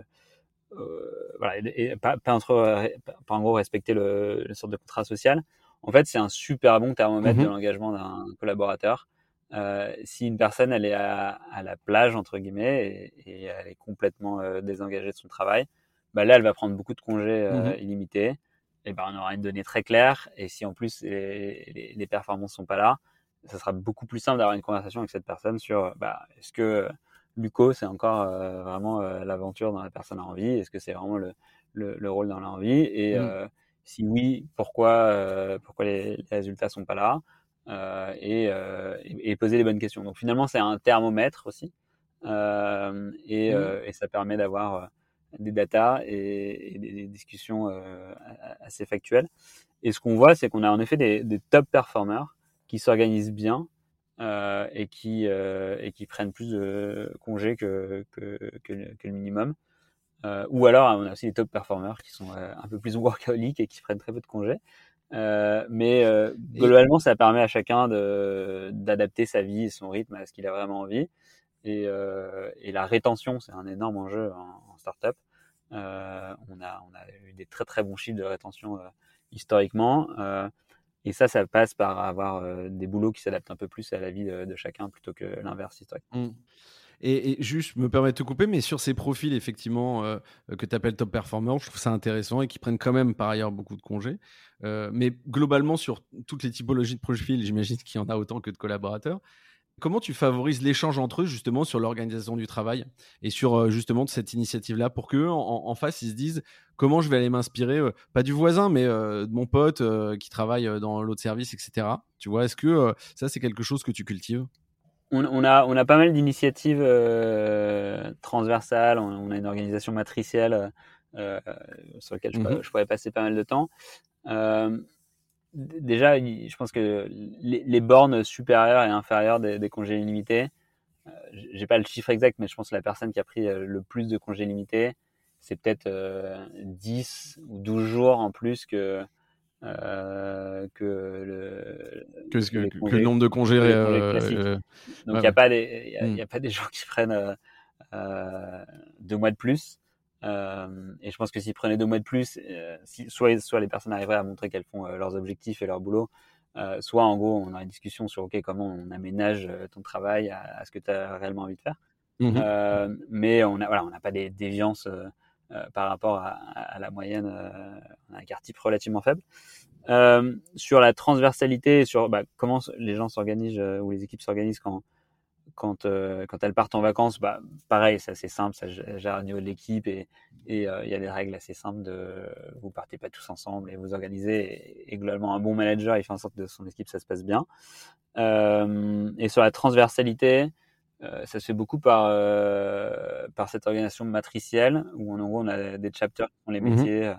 voilà, et, pas, pas, entre, pas, en gros respecter le, le sorte de contrat social. En fait, c'est un super bon thermomètre mmh de l'engagement d'un collaborateur. Euh, si une personne elle est à, à, la plage entre guillemets et, et elle est complètement euh, désengagée de son travail, bah là elle va prendre beaucoup de congés euh, mmh illimités. Et ben on aura une donnée très claire. Et si en plus les, les, les performances sont pas là, ça sera beaucoup plus simple d'avoir une conversation avec cette personne sur bah, est-ce que Luco c'est encore vraiment l'aventure dont la personne a envie, est-ce que c'est vraiment le, le, le, rôle dans l'envie? Et mmh. si oui, pourquoi pourquoi les, les résultats sont pas là? Euh, et, euh, et, poser les bonnes questions. Donc finalement, c'est un thermomètre aussi. et, mmh. et, ça permet d'avoir des datas et, des discussions assez factuelles. Et ce qu'on voit, c'est qu'on a en effet des, des top performers qui s'organisent bien euh, et, qui, euh, et qui prennent plus de congés que, que, que, le, minimum. Euh, ou alors, on a aussi des top performers qui sont un peu plus workaholic et qui prennent très peu de congés. Mais globalement, ça permet à chacun d'adapter sa vie et son rythme à ce qu'il a vraiment envie. Et, et la rétention, c'est un énorme enjeu en, en startup. on, a, on a eu des très très bons chiffres de rétention historiquement. Et ça, ça passe par avoir euh, des boulots qui s'adaptent un peu plus à la vie de, chacun plutôt que l'inverse historiquement. Mmh. Et, juste, me permets de te couper, mais sur ces profils, effectivement, euh, que tu appelles top performers, je trouve ça intéressant et qui prennent quand même par ailleurs beaucoup de congés. Euh, mais globalement, sur toutes les typologies de profils, j'imagine qu'il y en a autant que de collaborateurs. Comment tu favorises l'échange entre eux justement sur l'organisation du travail et sur euh, justement cette initiative-là pour qu'eux en, face ils se disent comment je vais aller m'inspirer, euh, pas du voisin mais euh, de mon pote qui travaille dans l'autre service, etc. Tu vois, est-ce que ça c'est quelque chose que tu cultives? On, a, on a pas mal d'initiatives transversales, on, a une organisation matricielle sur laquelle je, mmh je, pourrais passer pas mal de temps. Déjà, je pense que les, bornes supérieures et inférieures des, congés illimités, euh, j'ai pas le chiffre exact, mais je pense que la personne qui a pris euh, le plus de congés limités, c'est peut-être 10 euh, ou 12 jours en plus que, que, le, que, le nombre de congés. Donc, il n'y a, pas des, y a, pas des gens qui prennent deux mois de plus. Euh, et je pense que s'ils prenaient deux mois de plus, euh, si, soit, soit les personnes arriveraient à montrer qu'elles font euh, leurs objectifs et leur boulot, soit en gros on a une discussion sur ok comment on aménage ton travail à, ce que tu as réellement envie de faire. Mmh mais on n'a voilà, on n'a pas des déviances par rapport à, la moyenne. on a un quart type relativement faible. sur la transversalité, sur bah, comment les gens s'organisent ou les équipes s'organisent quand quand, euh, elles partent en vacances, bah, pareil, c'est assez simple, ça gère au niveau de l'équipe et il euh, y a des règles assez simples de vous partez pas tous ensemble et vous organisez. Et, globalement, un bon manager, il fait en sorte que son équipe, ça se passe bien. Euh, et sur la transversalité, euh, ça se fait beaucoup par, par cette organisation matricielle où en gros, on a des chapters qui font les mmh métiers.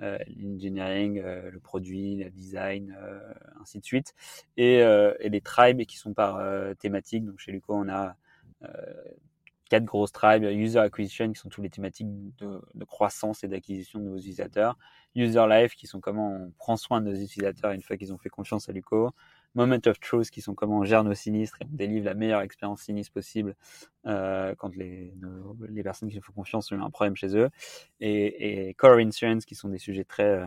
Euh, l'engineering, euh, le produit, le design, euh, ainsi de suite, et, et, les tribes qui sont par thématique. Donc chez Luco, on a quatre grosses tribes, user acquisition qui sont tous les thématiques de, de croissance et d'acquisition de nouveaux utilisateurs, user life qui sont comment on prend soin de nos utilisateurs une fois qu'ils ont fait confiance à Luco, Moment of Truth, qui sont comment on gère nos sinistres et on délivre la meilleure expérience sinistre possible euh, quand les, les personnes qui nous font confiance ont un problème chez eux. Et, Core Insurance, qui sont des sujets très euh,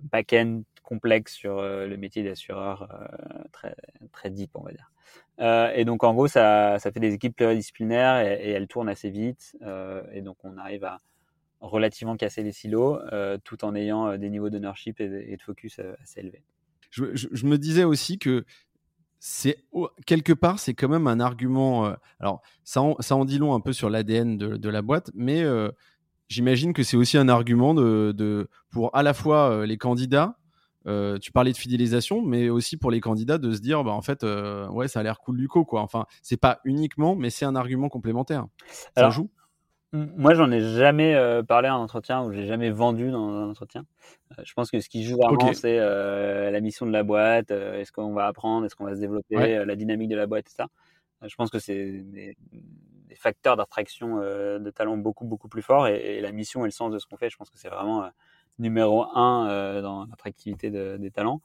back-end complexes sur euh, le métier d'assureur, très, très deep, on va dire. Et donc, en gros, ça, ça fait des équipes pluridisciplinaires et, et elles tournent assez vite. et donc, on arrive à relativement casser les silos tout en ayant des niveaux d'ownership et de focus assez élevés je, me disais aussi que c'est quelque part c'est quand même un argument. Euh, alors ça en, ça en dit long un peu sur l'ADN de, la boîte, mais euh, j'imagine que c'est aussi un argument de, pour à la fois euh, les candidats. tu parlais de fidélisation, mais aussi pour les candidats de se dire, bah en fait, ouais, ça a l'air cool du co, quoi. Enfin, c'est pas uniquement, mais c'est un argument complémentaire. Ça joue? Moi, j'en ai jamais euh, parlé en entretien ou j'ai jamais vendu dans un entretien. Euh, je pense que ce qui joue vraiment, c'est euh, la mission de la boîte, est-ce qu'on va apprendre, est-ce qu'on va se développer, la dynamique de la boîte, etc. je pense que c'est des, facteurs d'attraction de talent beaucoup, beaucoup plus forts et, la mission et le sens de ce qu'on fait, je pense que c'est vraiment numéro un dans l'attractivité des talents.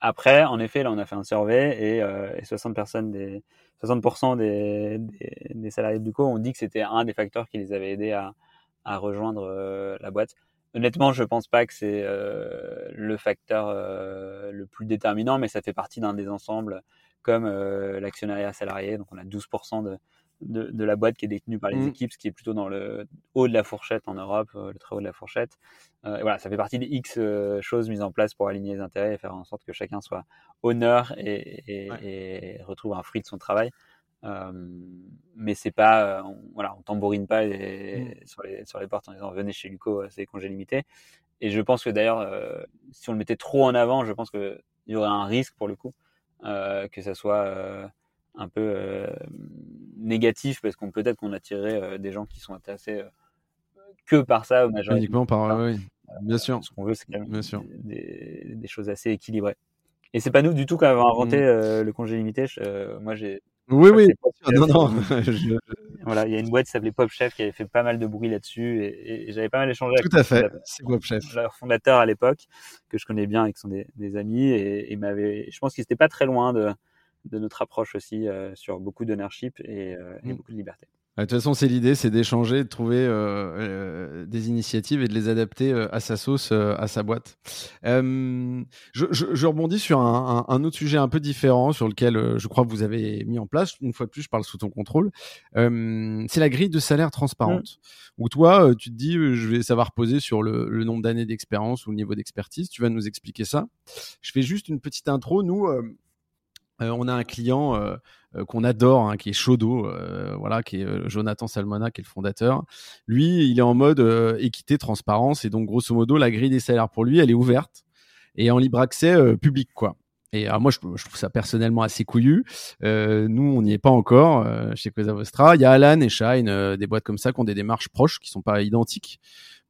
Après, en effet, là, on a fait un survey et, et 60 personnes des 60% des, des, salariés de Duco ont dit que c'était un des facteurs qui les avait aidés à, à rejoindre euh, la boîte. Honnêtement, je pense pas que c'est euh, le facteur euh, le plus déterminant, mais ça fait partie d'un des ensembles comme l'actionnariat salarié. Donc, on a 12% de, de, de, la boîte qui est détenue par les mmh. équipes, ce qui est plutôt dans le haut de la fourchette en Europe, le très haut de la fourchette. et voilà, ça fait partie des X choses mises en place pour aligner les intérêts et faire en sorte que chacun soit honneur et, et, et retrouve un fruit de son travail. Euh, mais c'est pas, on, voilà, on tambourine pas mmh. sur, les, sur les portes en disant venez chez Luco, c'est congé limité. Et je pense que d'ailleurs, si on le mettait trop en avant, je pense qu'il y aurait un risque pour le coup, que ça soit un peu négatif parce qu'on peut-être qu'on attirerait des gens qui sont intéressés que par ça Uniquement par, oui. Bien sûr. Ce qu'on veut, c'est quand même des, des, choses assez équilibrées. Et c'est pas nous du tout qui avons inventé mmh. le congé limité. moi, j'ai oui, oui. Non, non. Voilà, il y a une boîte qui s'appelait Pop Chef qui avait fait pas mal de bruit là-dessus et, j'avais pas mal échangé avec Tout à fait, c'est Pop Chef. Leur fondateur à l'époque, que je connais bien et qui sont des, amis et, m'avait, je pense qu'ils étaient pas très loin de, de notre approche aussi euh, sur beaucoup d'ownership et, euh, et mmh. beaucoup de liberté. De toute façon, c'est l'idée, c'est d'échanger, de trouver euh, euh, des initiatives et de les adapter euh, à sa sauce, à sa boîte. Je, je, rebondis sur un, un, autre sujet un peu différent sur lequel je crois que vous avez mis en place. Une fois de plus, je parle sous ton contrôle. c'est la grille de salaire transparente. Mmh. Où toi, tu te dis, je vais savoir reposer sur le, le nombre d'années d'expérience ou le niveau d'expertise. Tu vas nous expliquer ça. Je fais juste une petite intro. Nous euh, on a un client euh, euh, qu'on adore, hein, qui est Shodo, voilà, qui est Jonathan Salmona, qui est le fondateur. Lui, il est en mode équité, transparence, et donc grosso modo, la grille des salaires pour lui, elle est ouverte et en libre accès public, quoi. Et moi, je, trouve ça personnellement assez couillu. nous, on n'y est pas encore chez Cosa Vostra. Il y a Alan et Shine, des boîtes comme ça qui ont des démarches proches, qui sont pas identiques,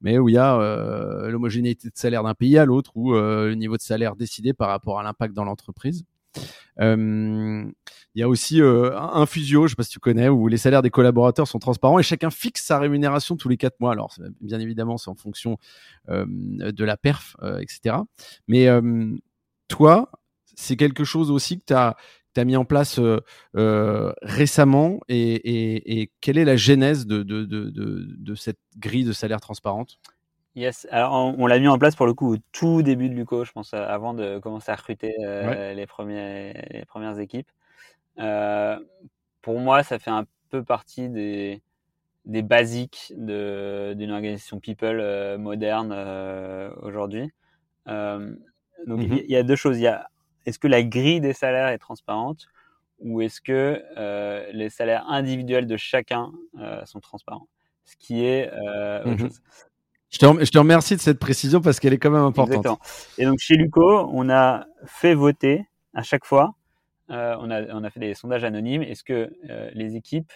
mais où il y a l'homogénéité de salaire d'un pays à l'autre, ou le niveau de salaire décidé par rapport à l'impact dans l'entreprise. Euh, il y a aussi euh, un Fusio, je sais pas si tu connais, où les salaires des collaborateurs sont transparents et chacun fixe sa rémunération tous les quatre mois. Alors, bien évidemment, c'est en fonction euh, de la perf, etc. Mais toi, c'est quelque chose aussi que tu as, mis en place récemment et, quelle est la genèse de, de cette grille de salaire transparente Yes, alors on, l'a mis en place pour le coup au tout début de Luco, je pense, avant de commencer à recruter euh, les, premiers, les premières équipes. Euh, pour moi, ça fait un peu partie des, des basiques d'une organisation people euh, moderne aujourd'hui. donc mmh il y, a deux choses. Il y a est-ce que la grille des salaires est transparente ou est-ce que les salaires individuels de chacun sont transparents? Ce qui est autre mmh chose. Je te, remercie de cette précision parce qu'elle est quand même importante. Et donc chez Luco, on a fait voter à chaque fois. Euh, on, a, on a fait des sondages anonymes. Est-ce que euh, les équipes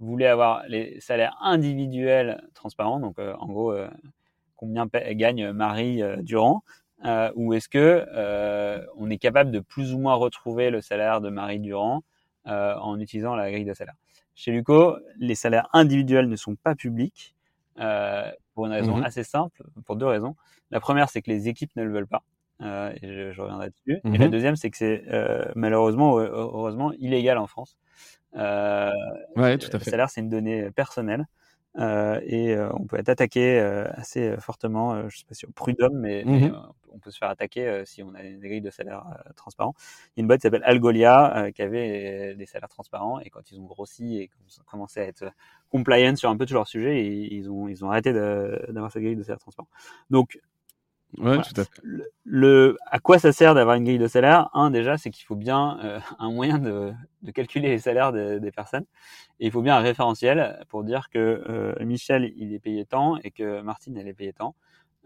voulaient avoir les salaires individuels transparents Donc euh, en gros, combien gagne Marie Durand Ou est-ce que on est capable de plus ou moins retrouver le salaire de Marie Durand en utilisant la grille de salaire? Chez Luco, les salaires individuels ne sont pas publics. Euh, une raison mmh assez simple, pour deux raisons. La première, c'est que les équipes ne le veulent pas. Euh, et je, je reviendrai dessus. Et la mmh deuxième, c'est que c'est euh, malheureusement, heureusement, illégal en France. Euh, ouais, tout à fait. Le salaire, c'est une donnée personnelle. Euh, et euh, on peut être attaqué euh, assez fortement, je sais pas si au prud'homme, mais, mmh on peut se faire attaquer si on a des grilles de salaire transparents. Il y a une boîte qui s'appelle Algolia qui avait des salaires transparents et quand ils ont grossi et commencé à être compliant sur un peu tous leurs sujets, ils ont ils ont arrêté d'avoir cette grille de salaire transparent. Donc Ouais, tout à fait. Le, à quoi ça sert d'avoir une grille de salaire? Un, déjà, c'est qu'il faut bien euh, un moyen de, de, calculer les salaires des personnes. Et il faut bien un référentiel pour dire que euh, Michel, il est payé tant et que Martine, elle est payée tant.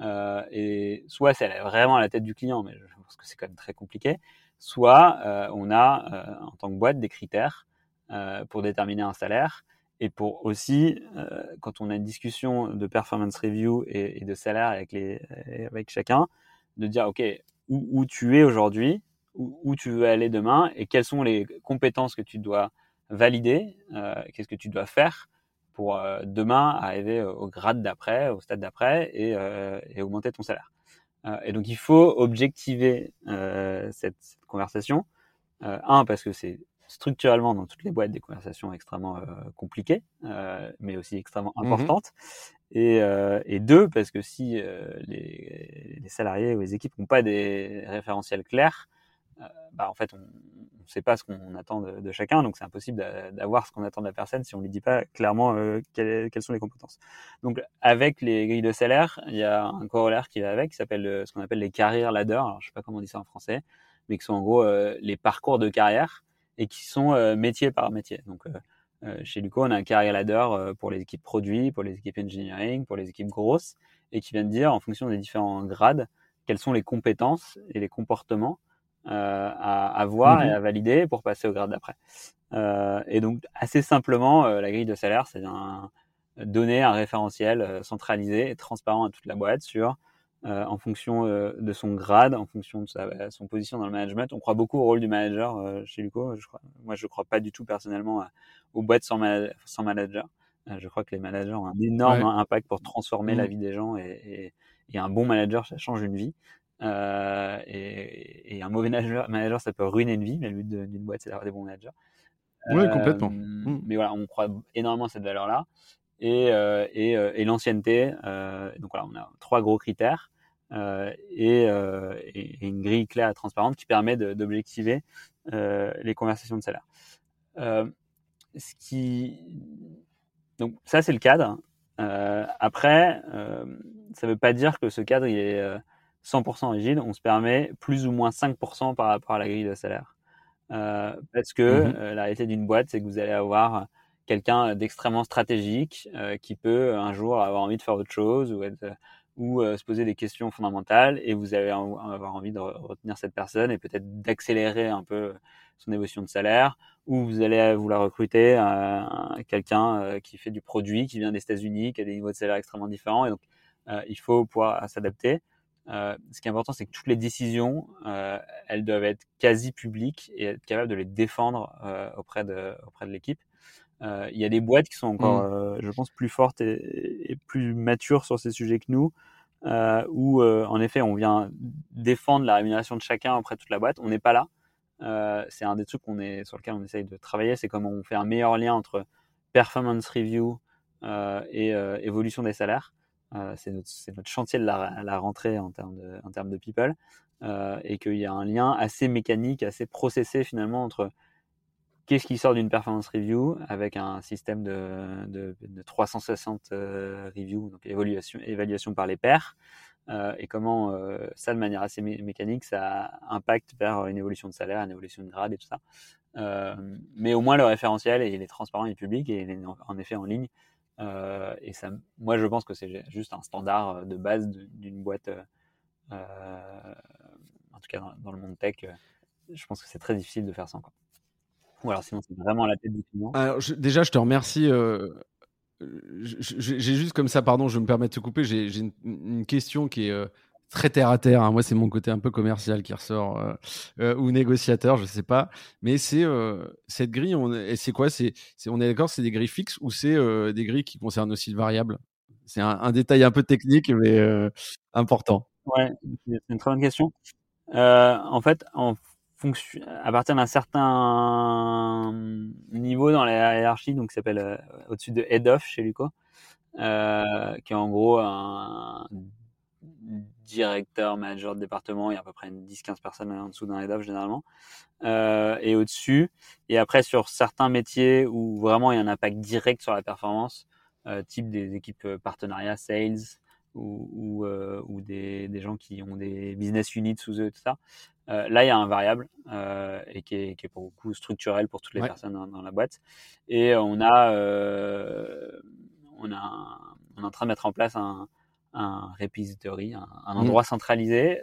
Euh, et soit c'est vraiment à la tête du client, mais je pense que c'est quand même très compliqué. Soit on a, en tant que boîte, des critères pour déterminer un salaire et pour aussi, euh, quand on a une discussion de performance review et, de salaire avec, les, avec chacun, de dire, OK, où, tu es aujourd'hui, où, tu veux aller demain, et quelles sont les compétences que tu dois valider, euh, qu'est-ce que tu dois faire pour euh, demain arriver au grade d'après, au stade d'après, et, euh, augmenter ton salaire. Euh, et donc, il faut objectiver cette, conversation. un, parce que c'est structurellement dans toutes les boîtes des conversations extrêmement euh, compliquées, euh, mais aussi extrêmement mmh importantes. Et, euh, et, deux, parce que si les, les, salariés ou les équipes n'ont pas des référentiels clairs, bah en fait, on ne sait pas ce qu'on attend de, de, chacun, donc c'est impossible d'avoir ce qu'on attend de la personne si on ne lui dit pas clairement quelles, quelles, sont les compétences. Donc, avec les grilles de salaire, il y a un corollaire qui va avec, qui s'appelle ce qu'on appelle les carrières ladder. Alors, je sais pas comment on dit ça en français, mais qui sont en gros les parcours de carrière et qui sont euh, métier par métier. Donc, euh, euh, chez Luco, on a un carrière ladder pour les équipes produits, pour les équipes engineering, pour les équipes grosses, et qui viennent dire, en fonction des différents grades, quelles sont les compétences et les comportements à, à, voir et Mhm. à valider pour passer au grade d'après. Euh, et donc, assez simplement, euh, la grille de salaire, c'est un, donner un référentiel euh, centralisé et transparent à toute la boîte sur, euh, en fonction euh, de son grade, en fonction de sa, son position dans le management. On croit beaucoup au rôle du manager euh, chez Luco. Je crois, moi, je crois pas du tout personnellement à- aux boîtes sans, mana- sans manager. Euh, je crois que les managers ont un énorme Ouais. impact pour transformer la vie des gens et, et, et un bon manager, ça change une vie. Euh, et, et un mauvais manager, manager, ça peut ruiner une vie, mais le but d'une boîte, c'est d'avoir des bons managers. Euh, complètement. Mm. Mais voilà, on croit énormément à cette valeur-là. Et, euh, et, euh, et l'ancienneté. euh, donc voilà, on a trois gros critères euh, et, euh, et- une grille claire et transparente qui permet d'objectiver euh, les conversations de salaire. Euh, ce qui... Donc ça, c'est le cadre. Euh, après, euh, ça ne veut pas dire que ce cadre il est euh, 100% rigide. On se permet plus ou moins 5% par rapport à la grille de salaire. Euh, parce que euh, la réalité d'une boîte, c'est que vous allez avoir quelqu'un d'extrêmement stratégique euh, qui peut un jour avoir envie de faire autre chose ou, être, ou euh, se poser des questions fondamentales et vous allez avoir envie de re- retenir cette personne et peut-être d'accélérer un peu son évolution de salaire ou vous allez vouloir recruter euh, quelqu'un euh, qui fait du produit, qui vient des États-Unis, qui a des niveaux de salaire extrêmement différents et donc euh, il faut pouvoir s'adapter. Euh, ce qui est important, c'est que toutes les décisions, euh, elles doivent être quasi publiques et être capables de les défendre euh, auprès de, auprès de l'équipe. Euh, Il y a des boîtes qui sont encore, Mm. euh, je pense, plus fortes et, et plus matures sur ces sujets que nous, euh, où euh, en effet, on vient défendre la rémunération de chacun auprès de toute la boîte. On n'est pas là. Euh, c'est un des trucs qu'on est, sur lequel on essaye de travailler, c'est comment on fait un meilleur lien entre performance review et évolution des salaires. C'est notre, chantier de la, la rentrée en termes de, en termes de people, et qu'il y a un lien assez mécanique, assez processé finalement entre qu'est-ce qui sort d'une performance review avec un système de, de, de 360 euh, review, donc évaluation, par les pairs, euh, et comment euh, ça, de manière assez mé- mécanique, ça impacte vers une évolution de salaire, une évolution de grade et tout ça. Euh, mais au moins le référentiel, il est transparent, il est public et il est en, effet en ligne. Et ça, moi, je pense que c'est juste un standard de base d'une boîte, en tout cas dans, dans le monde tech. je pense que c'est très difficile de faire sans. Quoi. Alors sinon, c'est vraiment la tête du client. Alors, je- déjà, je te remercie. euh, J'ai juste comme ça, pardon, je me permets de te couper. J'ai une, une question qui est euh, très terre à terre. hein. Moi, c'est mon côté un peu commercial qui ressort euh, ou négociateur, je sais pas. Mais c'est cette grille. C'est quoi? C'est on est d'accord, c'est des grilles fixes ou c'est des grilles qui concernent aussi le variable? C'est un, un détail un peu technique, mais important. Ouais, c'est une très bonne question. En fait, en fonction, à partir d'un certain niveau dans la hiérarchie, donc s'appelle euh, au-dessus de head of chez Luco, euh, qui est en gros un directeur, manager de département, il y a à peu près 10-15 personnes en dessous d'un head of généralement, euh, et au-dessus. Et après, sur certains métiers où vraiment il y a un impact direct sur la performance, type des équipes partenariats, sales, ou, ou, euh, ou des, des, gens qui ont des business units sous eux, tout ça. Euh, là, il y a un variable euh, et qui est, qui est, pour beaucoup structurel pour toutes les Ouais. personnes dans, dans, la boîte. Et on a, on a, un, on est en train de mettre en place un, un repository, un, un endroit mmh. centralisé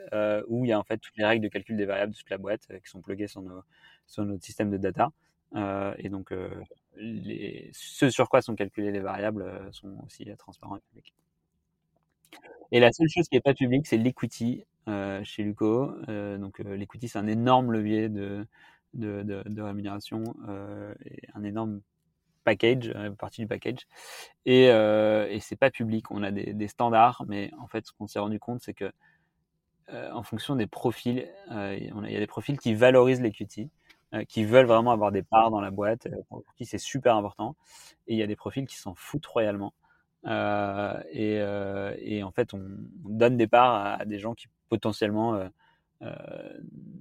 où il y a en fait toutes les règles de calcul des variables de toute la boîte qui sont pluguées sur, nos, sur notre système de data. Et donc, les, ce sur quoi sont calculées les variables sont aussi transparents et publics. Et la seule chose qui n'est pas publique, c'est l'equity euh, chez Luco. Euh, donc euh, l'equity, c'est un énorme levier de, rémunération un énorme package, partie du package. Et, et c'est pas public. On a des, standards, mais en fait, ce qu'on s'est rendu compte, c'est que en fonction des profils, il y a des profils qui valorisent l'equity, qui veulent vraiment avoir des parts dans la boîte, pour qui c'est super important. Et il y a des profils qui s'en foutent royalement. Euh, et, euh, et, en fait, on, on, donne des parts à, des gens qui potentiellement euh,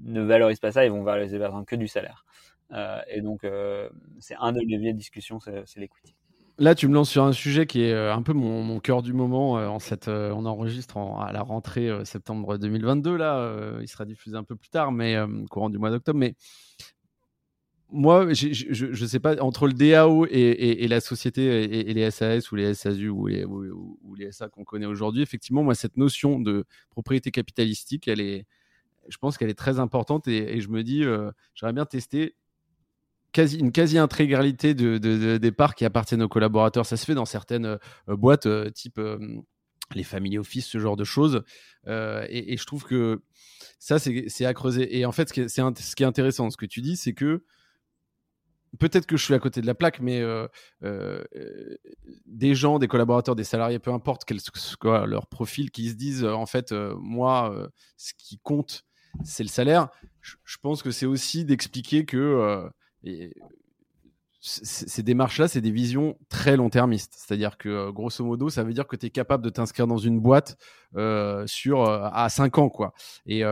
ne valorisent pas ça et vont valoriser par exemple que du salaire. Et donc, c'est un des leviers de discussion, c'est l'equity. Là, tu me lances sur un sujet qui est un peu mon, cœur du moment. En cette, on enregistre en, à la rentrée septembre 2022. Là, il sera diffusé un peu plus tard, mais courant du mois d'octobre. Mais moi, je ne sais pas, entre le DAO et, la société et, les SAS ou les SASU ou les, ou, SA qu'on connaît aujourd'hui, effectivement, moi, cette notion de propriété capitalistique, elle est, je pense qu'elle est très importante et, je me dis, j'aimerais bien tester quasi, une quasi-intégralité de, de, des parts qui appartiennent aux collaborateurs. Ça se fait dans certaines boîtes type les family office, ce genre de choses. Et, je trouve que ça, c'est à creuser. Et en fait, ce qui est, ce qui est intéressant, ce que tu dis, c'est que peut-être que je suis à côté de la plaque, mais euh, euh, des gens, des collaborateurs, des salariés, peu importe quel soit leur profil, qui se disent en fait, euh, moi, ce qui compte, c'est le salaire. Je, pense que c'est aussi d'expliquer que ces démarches-là, c'est des visions très long-termistes. C'est-à-dire que, euh, grosso modo, ça veut dire que tu es capable de t'inscrire dans une boîte euh, sur euh, à 5 ans. quoi. Et,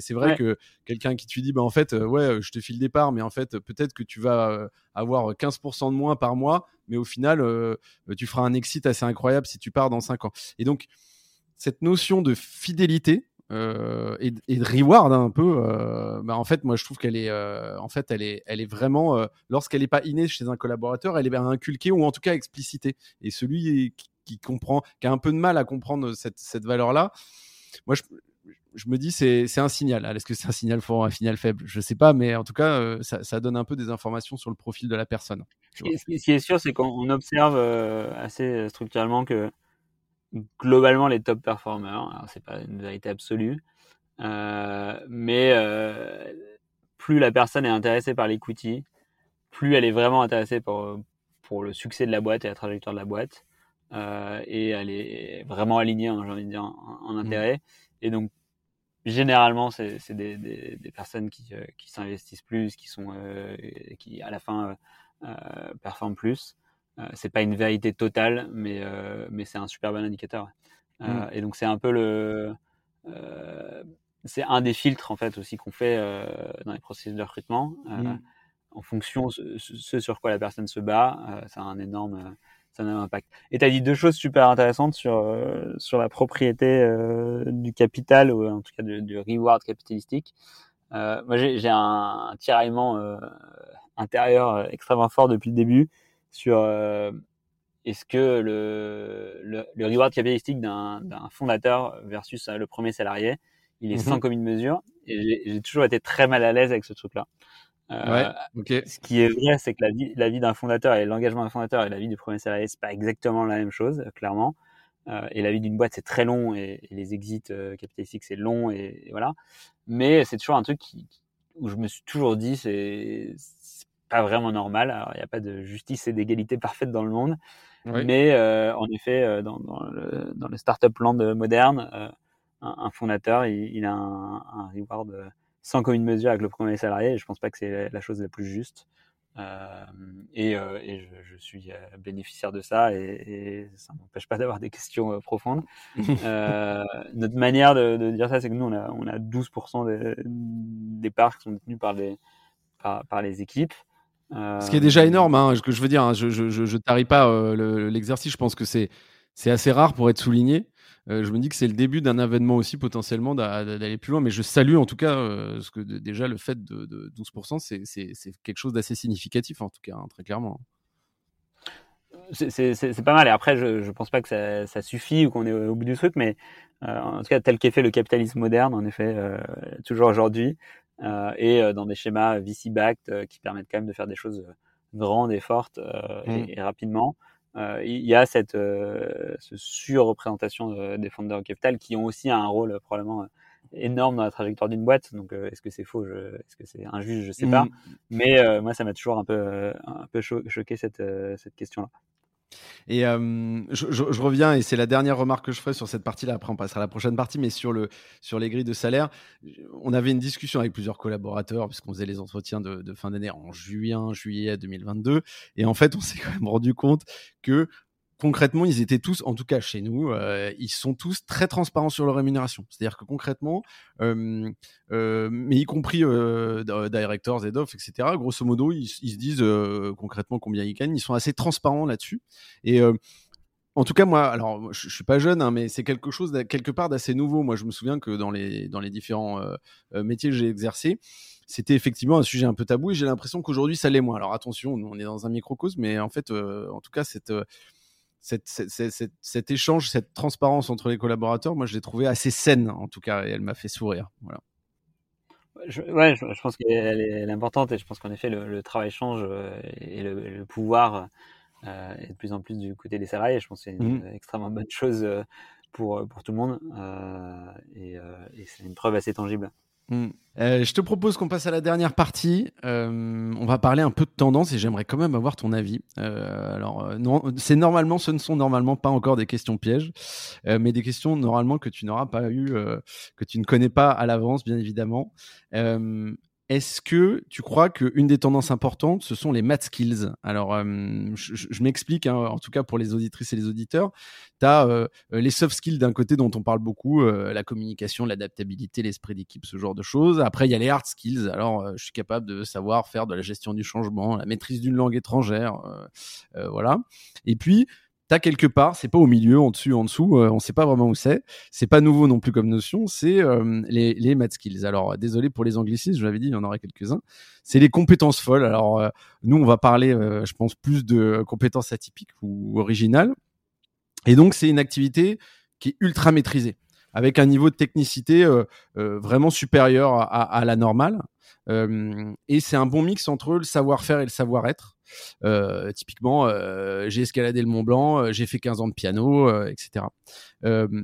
c'est vrai que quelqu'un qui te dit, bah, en fait, ouais, je te file le départ, mais en fait, peut-être que tu vas avoir 15% de moins par mois, mais au final, tu feras un exit assez incroyable si tu pars dans 5 ans. Et donc, cette notion de fidélité, euh, et, de reward hein, un peu. Euh, bah, en fait, moi, je trouve qu'elle est, euh, en fait, elle est, elle est vraiment, lorsqu'elle n'est pas innée chez un collaborateur, elle est inculquée ou en tout cas explicitée. Et celui qui, comprend, qui a un peu de mal à comprendre cette, cette valeur-là, moi, je, je me dis c'est c'est un signal. Est-ce que c'est un signal fort, un signal faible? Je sais pas, mais en tout cas, ça, ça, donne un peu des informations sur le profil de la personne. Ce qui est sûr, c'est qu'on observe assez structurellement que globalement les top performers. Alors c'est pas une vérité absolue, euh, mais euh, plus la personne est intéressée par l'equity, plus elle est vraiment intéressée pour pour le succès de la boîte et la trajectoire de la boîte, euh, et elle est vraiment alignée, hein, j'ai envie de dire, en, mmh. intérêt. Et donc généralement c'est des, des, des, personnes qui, qui s'investissent plus, qui sont qui à la fin performent plus. Euh, c'est pas une vérité totale, mais, euh, mais c'est un super bon indicateur. Euh, mm. Et donc c'est un peu le, c'est un des filtres en fait aussi qu'on fait dans les processus de recrutement. Mm. En fonction de ce, sur quoi la personne se bat, ça a un énorme, ça a un impact. Et tu as dit deux choses super intéressantes sur, sur la propriété du capital, ou en tout cas du, reward capitalistique. moi, j'ai un, un tiraillement intérieur extrêmement fort depuis le début sur euh, est-ce que le, le, reward capitalistique d'un fondateur versus euh, le premier salarié, il est sans mhm. commune mesure. Et j'ai toujours été très mal à l'aise avec ce truc-là. Euh, Ce qui est vrai, c'est que la vie, la vie d'un fondateur et l'engagement d'un fondateur et la vie du premier salarié, c'est pas exactement la même chose, clairement. Euh, et la vie d'une boîte, c'est très long et, les exits euh, capitalistiques, c'est long et, voilà. Mais c'est toujours un truc qui, où je me suis toujours dit, c'est pas vraiment normal. Alors, il n'y a pas de justice et d'égalité parfaite dans le monde. Mais euh, en effet, euh, dans, dans, le, dans le startup land moderne, euh, un, fondateur, il, a un, un, reward sans commune mesure avec le premier salarié. Et je pense pas que c'est la chose la plus juste. et, et je, je, suis bénéficiaire de ça et, et ça m'empêche pas d'avoir des questions profondes. notre manière de, de dire ça, c'est que nous, on a, on a 12% des, des parts qui sont détenues par les, par, par les équipes. Ce qui est déjà énorme, hein, ce que je veux dire, hein, je, je, je, tarie pas euh, l'exercice, je pense que c'est assez rare pour être souligné. Euh, je me dis que c'est le début d'un événement aussi potentiellement d'aller plus loin, mais je salue en tout cas euh, ce que déjà le fait de, 12%, c'est quelque chose d'assez significatif en tout cas, hein, très clairement. C'est pas mal. Et après, je, je pense pas que ça, ça suffit ou qu'on est au bout du truc, mais en tout cas, tel qu'est fait le capitalisme moderne, en effet, toujours aujourd'hui, euh, et euh, dans des schémas VC-backed euh, qui permettent quand même de faire des choses grandes et fortes et, mmh. rapidement. il y a cette, ce surreprésentation des fondeurs au capital qui ont aussi un rôle probablement énorme dans la trajectoire d'une boîte. Donc, est-ce que c'est faux Est-ce que c'est injuste Je sais pas. Mmh. Mais moi, ça m'a toujours un peu, un peu choqué cette, cette question-là. Et euh, je, reviens, et c'est la dernière remarque que je ferai sur cette partie-là. Après, on passera à la prochaine partie, mais sur, le, sur les grilles de salaire, on avait une discussion avec plusieurs collaborateurs, puisqu'on faisait les entretiens de, de fin d'année en juin, juillet 2022. Et en fait, on s'est quand même rendu compte que concrètement, ils étaient tous, en tout cas chez nous, euh, ils sont tous très transparents sur leur rémunération. C'est-à-dire que concrètement, euh, euh, mais y compris directors, head of, etc. Grosso modo, ils, se disent concrètement combien ils gagnent. Ils sont assez transparents là-dessus. Et en tout cas, moi, alors je, suis pas jeune, hein, mais c'est quelque chose quelque part d'assez nouveau. Moi, je me souviens que dans les dans les différents métiers que j'ai exercés, c'était effectivement un sujet un peu tabou et j'ai l'impression qu'aujourd'hui ça l'est moins. Alors attention, on est dans un microcosme, mais en fait, en tout cas, cette cet échange, cette transparence entre les collaborateurs, moi, je l'ai trouvé assez saine, en tout cas, et elle m'a fait sourire. Voilà. je, ouais, je, pense qu'elle est, importante et je pense qu'en effet le, travail change et le, pouvoir est de plus en plus du côté des salariés. Je pense que c'est une mmh. extrêmement bonne chose pour, pour tout le monde et c'est une preuve assez tangible. Hmm. Euh, je te propose qu'on passe à la dernière partie. Euh, on va parler un peu de tendance et j'aimerais quand même avoir ton avis. Euh, alors, c'est normalement, ce ne sont normalement pas encore des questions pièges, mais des questions normalement que tu n'auras pas eu, que tu ne connais pas à l'avance, bien évidemment. Est-ce que tu crois qu'une des tendances importantes, ce sont les math skills? Alors, euh, je, m'explique, hein, en tout cas pour les auditrices et les auditeurs. Tu as euh, les soft skills d'un côté dont on parle beaucoup, euh, la communication, l'adaptabilité, l'esprit d'équipe, ce genre de choses. Après, il y a les hard skills. Alors, je suis capable de savoir faire de la gestion du changement, la maîtrise d'une langue étrangère. voilà. Et puis, quelque part, c'est pas au milieu, en dessus, en dessous, euh, on sait pas vraiment où c'est. C'est pas nouveau non plus comme notion, c'est euh, les, les math skills. Alors, désolé pour les anglicismes, je l'avais dit, il y en aurait quelques-uns. C'est les compétences folles. Alors, euh, nous, on va parler, je pense, plus de compétences atypiques ou originales. Et donc, c'est une activité qui est ultra maîtrisée, avec un niveau de technicité vraiment supérieur à, à la normale. et c'est un bon mix entre le savoir-faire et le savoir-être. Euh, typiquement, euh, j'ai escaladé le Mont Blanc, euh, j'ai fait 15 ans de piano, etc.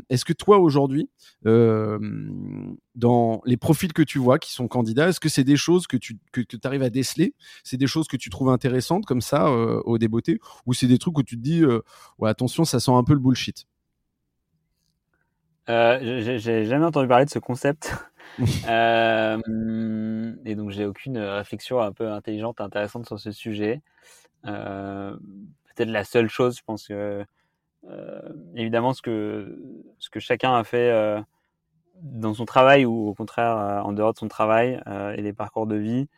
est-ce que toi, aujourd'hui, dans les profils que tu vois qui sont candidats, est-ce que c'est des choses que tu que, arrives à déceler? C'est des choses que tu trouves intéressantes comme ça au débeauté? Ou c'est des trucs où tu te dis, ouais, attention, ça sent un peu le bullshit? J'ai jamais entendu parler de ce concept. euh, et donc j'ai aucune réflexion un peu intelligente, intéressante sur ce sujet. Euh, Peut-être la seule chose, je pense que euh, évidemment ce que ce que chacun a fait euh, dans son travail ou au contraire euh, en dehors de son travail euh, et les parcours de vie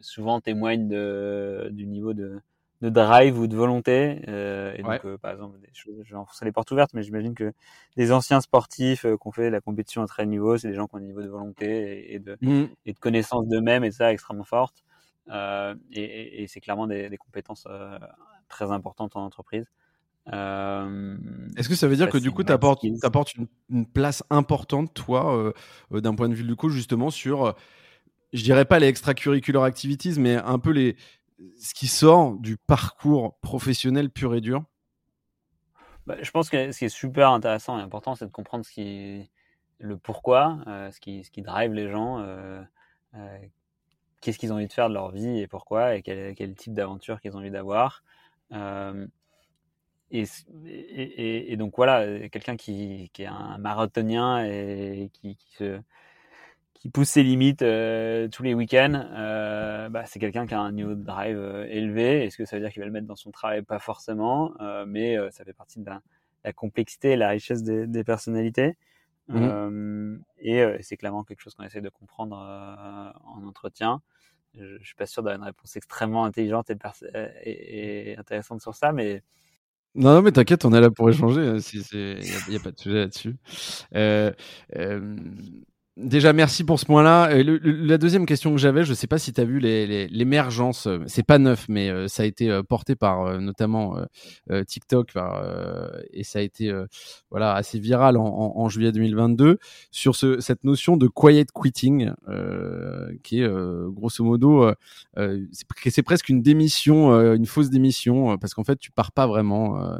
souvent témoignent de, du niveau de de drive ou de volonté. Euh, et donc, euh, par exemple, des choses, vais enfoncer les portes ouvertes, mais j'imagine que des anciens sportifs euh, qui ont fait la compétition à très niveau, c'est des gens qui ont un niveau de volonté et, de, mmh. et de connaissance d'eux-mêmes et ça extrêmement forte. Euh, et, et c'est clairement des, des compétences très importantes en entreprise. Est-ce que ça veut dire que du coup, tu apportes, une, une, place importante, toi, d'un point de vue du coup, justement, sur, je dirais pas les extracurricular activities, mais un peu les, ce qui sort du parcours professionnel pur et dur? Bah, Je pense que ce qui est super intéressant et important, c'est de comprendre le pourquoi, euh, ce, qui, drive les gens, euh, euh, qu'est-ce qu'ils ont envie de faire de leur vie et pourquoi, et quel, type d'aventure qu'ils ont envie d'avoir. Et, donc voilà, quelqu'un qui, est un marathonien et qui se qui pousse ses limites euh, tous les week-ends, euh, bah, c'est quelqu'un qui a un niveau de drive euh, élevé. Est-ce que ça veut dire qu'il va le mettre dans son travail? Pas forcément, mais ça fait partie de la, complexité et la richesse des, des personnalités. Mmh. et c'est clairement quelque chose qu'on essaie de comprendre en entretien. Je, je suis pas sûr d'avoir une réponse extrêmement intelligente et, et, et intéressante sur ça, mais non, non, mais t'inquiète, on est là pour échanger. Il hein, n'y a, a, pas de sujet là-dessus. Euh, euh, Déjà, merci pour ce point-là. la deuxième question que j'avais, je ne sais pas si tu as vu l'émergence, les, c'est pas neuf, mais euh, ça a été euh, porté par euh, notamment TikTok et ça a été voilà assez viral en, juillet 2022 sur ce, cette notion de quiet quitting, qui est grosso modo, c'est presque une démission, une fausse démission, parce qu'en fait tu pars pas vraiment.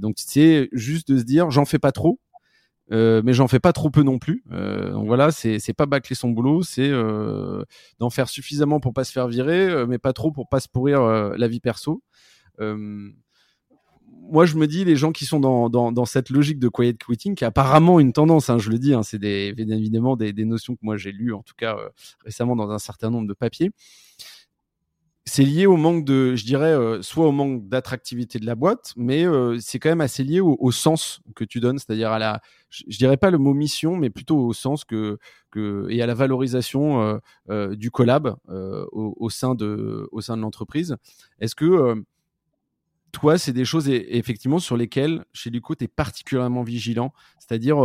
donc c'est juste de se dire, j'en fais pas trop euh, mais j'en fais pas trop peu non plus. Euh, donc voilà, c'est pas bâcler son boulot, c'est euh, d'en faire suffisamment pour pas se faire virer, mais pas trop pour pas se pourrir la vie perso. moi, je me dis les gens qui sont dans, dans, cette logique de quiet quitting, qui est apparemment une tendance, hein, je le dis, hein, c'est évidemment des, des, notions que moi j'ai lues, en tout cas récemment dans un certain nombre de papiers c'est lié au manque de, je dirais, euh, soit au manque d'attractivité de la boîte, mais euh, c'est quand même assez lié au, sens que tu donnes, c'est-à-dire à la, je, dirais pas le mot mission, mais plutôt au sens que, que et à la valorisation euh, du collab au, sein de, au sein de l'entreprise. Est-ce que toi, c'est des choses effectivement sur lesquelles, chez Luco, tu es particulièrement vigilant, c'est-à-dire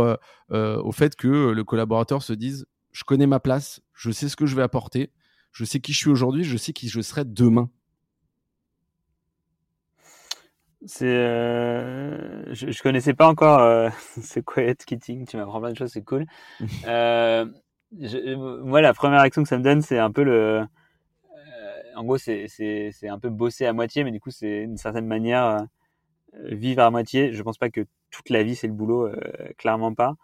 au fait que le collaborateur se dise, je connais ma place, je sais ce que je vais apporter je sais qui je suis aujourd'hui, je sais qui je serai demain. C'est, euh, je, je, connaissais pas encore euh, ce quiet quitting. Tu m'apprends plein de choses, c'est cool. euh, moi, la première action que ça me donne, c'est un peu le. en gros, c'est un peu bosser à moitié, mais du coup, c'est d'une certaine manière vivre à moitié. Je pense pas que toute la vie c'est le boulot, clairement pas.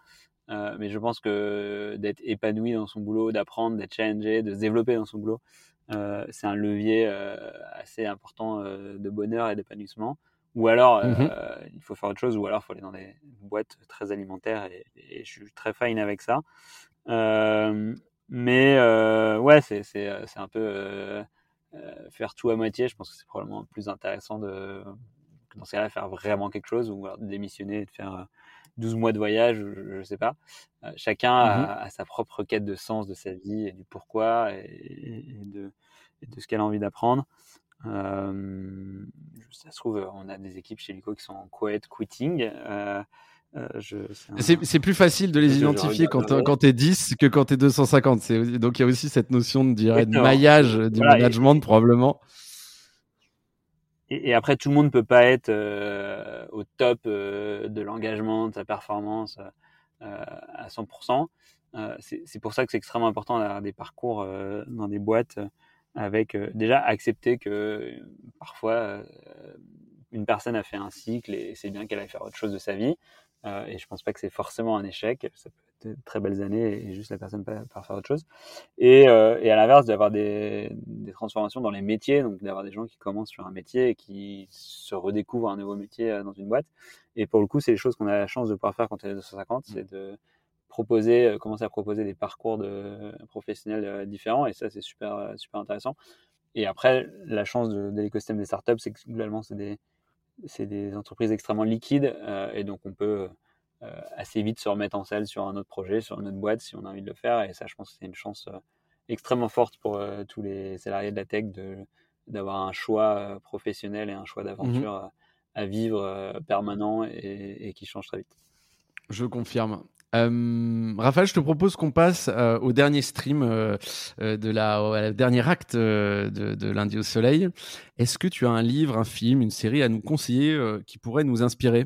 Euh, mais je pense que d'être épanoui dans son boulot, d'apprendre, d'être challengé, de se développer dans son boulot, euh, c'est un levier euh, assez important de bonheur et d'épanouissement. Ou alors, mmh il faut faire autre chose, ou alors il faut aller dans des boîtes très alimentaires, et, et je suis très fine avec ça. mais ouais, c'est un peu faire tout à moitié. Je pense que c'est probablement plus intéressant de, dans ce cas-là, faire vraiment quelque chose, ou alors démissionner et de faire 12 mois de voyage, je ne sais pas. Euh, chacun mmh a, sa propre quête de sens de sa vie et du pourquoi et, de, de, ce qu'elle a envie d'apprendre. Euh, ça se trouve, on a des équipes chez Lico qui sont en quiet quitting. Euh, c'est plus facile de les identifier quand, quand tu es 10 que quand tu es 250. Donc il y a aussi cette notion de, de maillage du management probablement et, après, tout le monde ne peut pas être euh, au top euh, de l'engagement, de sa performance euh, à 100%. c'est pour ça que c'est extrêmement important d'avoir des parcours dans des boîtes avec déjà accepter que parfois une personne a fait un cycle et c'est bien qu'elle aille faire autre chose de sa vie. Et je pense pas que c'est forcément un échec. De très belles années et juste la personne part, faire autre chose. Et, euh, et à l'inverse, d'avoir des, des, transformations dans les métiers, donc d'avoir des gens qui commencent sur un métier et qui se redécouvrent un nouveau métier euh, dans une boîte. Et pour le coup, c'est les choses qu'on a la chance de pouvoir faire quand on est 250, c'est de proposer, euh, commencer à proposer des parcours de professionnels différents. Et ça, c'est super, super intéressant. Et après, la chance de, de l'écosystème des startups, c'est que globalement, c'est des des entreprises extrêmement liquides euh, et donc on peut assez vite se remettre en selle sur un autre projet, sur une autre boîte si on a envie de le faire. Et ça, je pense que c'est une chance euh, extrêmement forte pour tous les salariés de la tech de d'avoir un choix professionnel et un choix d'aventure mmh à vivre permanent et, qui change très vite. Je confirme. Euh, Raphaël, je te propose qu'on passe euh, au dernier stream euh, euh de la, dernier acte de, de, Lundi au Soleil. Est-ce que tu as un livre, un film, une série à nous conseiller qui pourrait nous inspirer?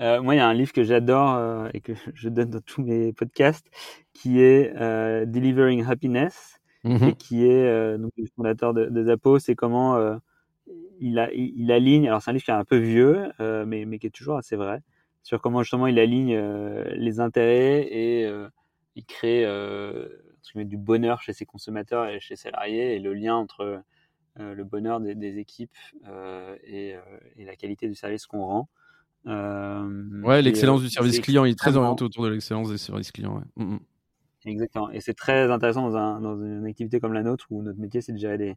Moi, il y a un livre que j'adore et que je donne dans tous mes podcasts, qui est Delivering Happiness, mmh et qui est donc, le fondateur de, de Zapo. C'est comment il, a, il, il, aligne. Alors, c'est un livre qui est un peu vieux, mais, mais qui est toujours assez vrai sur comment justement il aligne euh, les intérêts et euh, il crée euh, du bonheur chez ses consommateurs et chez ses salariés et le lien entre le bonheur des, équipes et, la qualité du service qu'on rend. Ouais, l'excellence du service client, il est très orienté autour de l'excellence des services clients. Ouais. Mm, mm. Exactement. Et c'est très intéressant dans, dans, une activité comme la nôtre où notre métier c'est de gérer des,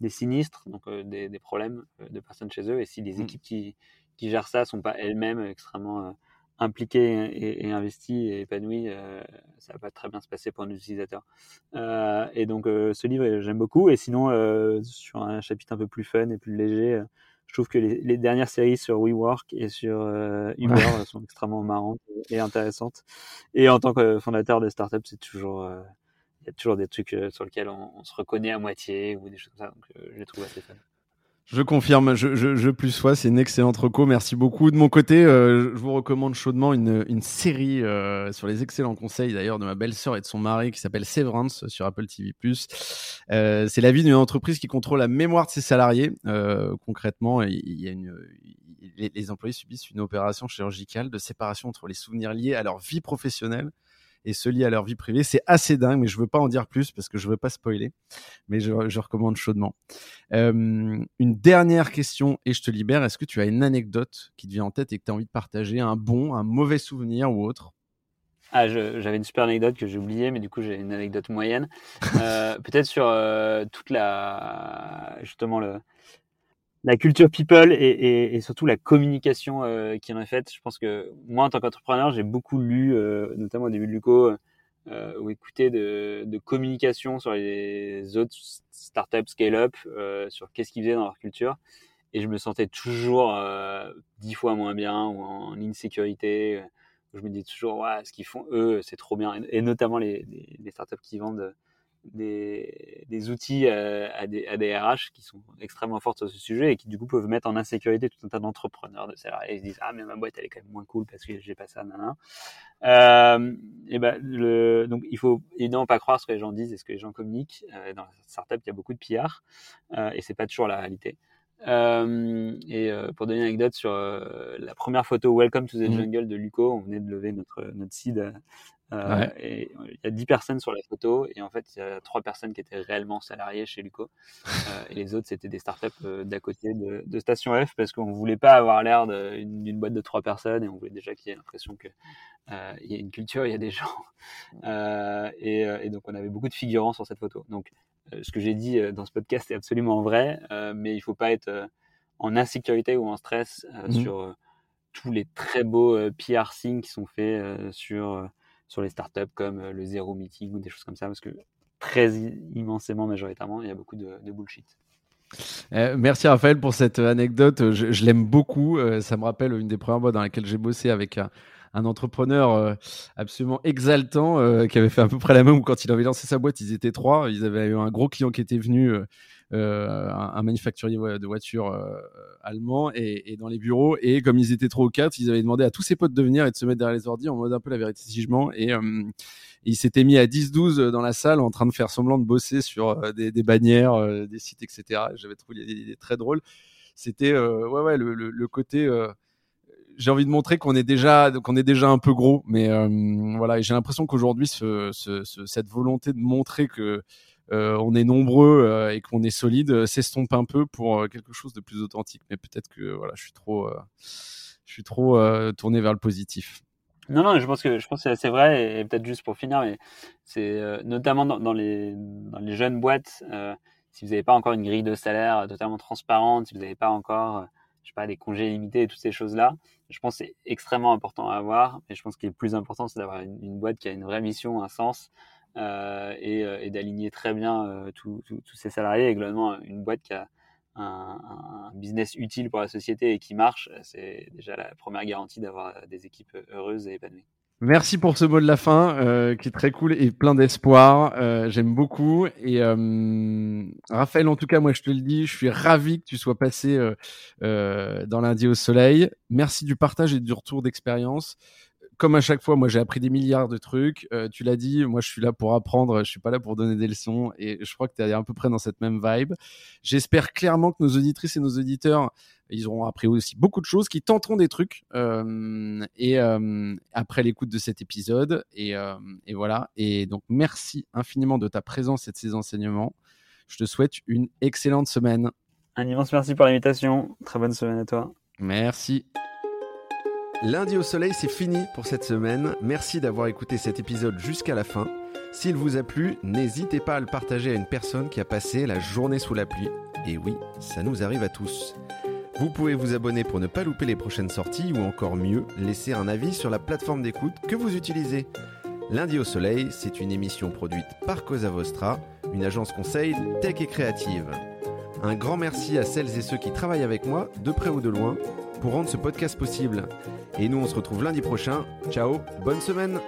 des sinistres, donc des, des, problèmes de personnes chez eux. Et si les mm. équipes qui, qui gèrent ça sont pas elles-mêmes extrêmement euh, impliquées et, investies et épanouies, euh, ça va pas très bien se passer pour nos utilisateurs. Euh, et donc ce livre, j'aime beaucoup. Et sinon, sur un chapitre un peu plus fun et plus léger, je trouve que les, dernières séries sur WeWork et sur Uber sont extrêmement marrantes et intéressantes. Et en tant que fondateur de startup, c'est toujours il y a toujours des trucs sur lesquels on, on, se reconnaît à moitié ou des choses comme ça. Donc, je les trouve assez fun. Je confirme, je, je, je plus sois, c'est une excellente reco. Merci beaucoup. De mon côté, euh, je vous recommande chaudement une, série euh, sur les excellents conseils d'ailleurs de ma belle-sœur et de son mari qui s'appelle Severance sur Apple TV+. Euh, c'est la vie d'une entreprise qui contrôle la mémoire de ses salariés. Euh, concrètement, il y a une, les, les employés subissent une opération chirurgicale de séparation entre les souvenirs liés à leur vie professionnelle et se lier à leur vie privée. C'est assez dingue, mais je veux pas en dire plus parce que je veux pas spoiler. Mais je, recommande chaudement. Euh, une dernière question et je te libère. Est-ce que tu as une anecdote qui te vient en tête et que tu as envie de partager, un bon, un mauvais souvenir ou autre? Ah, j'avais une super anecdote que j'ai oubliée, mais du coup j'ai une anecdote moyenne. Euh, peut-être sur euh, toute la justement le, la culture people et, surtout la communication euh, qui en est faite. Je pense que moi, en tant qu'entrepreneur, j'ai beaucoup lu, euh, notamment au début de Luco, euh, ou écouté de, de, communication sur les autres startups scale-up, sur qu'est-ce qu'ils faisaient dans leur culture. Et je me sentais toujours dix fois moins bien ou en insécurité. Je me dis toujours, ouais, ce qu'ils font eux, c'est trop bien. Et, notamment les, les, startups qui vendent des, des outils euh, à, des, à des RH qui sont extrêmement forts sur ce sujet et qui du coup peuvent mettre en insécurité tout un tas d'entrepreneurs, de salariés. Ils se disent ah mais ma boîte elle est quand même moins cool parce que j'ai pas ça, nan, euh, et ben le, donc il faut évidemment pas croire ce que les gens disent et ce que les gens communiquent. Euh, dans la startup il y a beaucoup de PR euh, et c'est pas toujours la réalité. Euh, et euh, pour donner une anecdote sur euh, la première photo Welcome to the mmh. Jungle de Luco, on venait de lever notre notre seed euh, et il y a 10 personnes sur la photo et en fait il y a trois personnes qui étaient réellement salariées chez Luco euh, et les autres c'était des startups euh, d'à côté de, de, Station F parce qu'on voulait pas avoir l'air d'une boîte de trois personnes et on voulait déjà qu'il y ait l'impression que il y a une culture, il y a des gens et, et, donc on avait beaucoup de figurants sur cette photo. Donc ce que j'ai dit dans ce podcast est absolument vrai, mais il faut pas être en insécurité ou en stress mmh. sur tous les très beaux PR signes qui sont faits sur sur les startups comme euh, le zéro meeting ou des choses comme ça, parce que très immensément, majoritairement, il y a beaucoup de, bullshit. Euh, merci Raphaël pour cette anecdote. Je, l'aime beaucoup. Euh, ça me rappelle une des premières boîtes dans laquelle j'ai bossé avec un, entrepreneur absolument exaltant qui avait fait à peu près la même. Quand il avait lancé sa boîte, ils étaient trois. Ils avaient eu un gros client qui était venu euh, un, manufacturier de voitures euh, allemand et, dans les bureaux. Et comme ils étaient trop quatre, ils avaient demandé à tous ses potes de venir et de se mettre derrière les ordi en mode un peu la vérité si je mens. Et euh, il s'était mis à 10-12 dans la salle en train de faire semblant de bosser sur des, bannières, des sites, etc. J'avais trouvé des idées très drôles. C'était ouais, ouais, le, côté j'ai envie de montrer qu'on est déjà qu'on est déjà un peu gros mais voilà j'ai l'impression qu'aujourd'hui ce, cette volonté de montrer que euh, on est nombreux euh, et qu'on est solide, euh, s'estompe un peu pour quelque chose de plus authentique. Mais peut-être que voilà, je suis trop, je suis trop tourné vers le positif. Non, non, je pense que je pense que c'est vrai et, peut-être juste pour finir, mais c'est notamment dans, les dans les jeunes boîtes, si vous n'avez pas encore une grille de salaire totalement transparente, si vous n'avez pas encore, je sais pas, des congés limités et toutes ces choses-là, je pense que c'est extrêmement important à avoir. Mais je pense qu'il est plus important, c'est d'avoir une, une, boîte qui a une vraie mission, un sens, euh, euh, et, d'aligner très bien euh, tous ces salariés. Et globalement, une boîte qui a un, business utile pour la société et qui marche, c'est déjà la première garantie d'avoir des équipes heureuses et épanouies. Merci pour ce mot de la fin qui est très cool et plein d'espoir. J'aime beaucoup. Et Raphaël, en tout cas, moi je te le dis, je suis ravi que tu sois passé dans lundi au soleil. Merci du partage et du retour d'expérience comme à chaque fois, moi j'ai appris des milliards de trucs. Euh, tu l'as dit, moi je suis là pour apprendre, je suis pas là pour donner des leçons et je crois que tu es à peu près dans cette même vibe. J'espère clairement que nos auditrices et nos auditeurs, ils auront appris aussi beaucoup de choses, qui tenteront des trucs euh, et euh, après l'écoute de cet épisode et, et, voilà. Et donc merci infiniment de ta présence et de ces enseignements. Je te souhaite une excellente semaine. Un immense merci pour l'invitation. Très bonne semaine à toi. Merci. Lundi au soleil, c'est fini pour cette semaine. Merci d'avoir écouté cet épisode jusqu'à la fin. S'il vous a plu, n'hésitez pas à le partager à une personne qui a passé la journée sous la pluie. Et oui, ça nous arrive à tous. Vous pouvez vous abonner pour ne pas louper les prochaines sorties ou encore mieux, laisser un avis sur la plateforme d'écoute que vous utilisez. Lundi au soleil, c'est une émission produite par Cosa Vostra, une agence conseil tech et créative. Un grand merci à celles et ceux qui travaillent avec moi, de près ou de loin, pour rendre ce podcast possible. Et nous, on se retrouve lundi prochain. Ciao, bonne semaine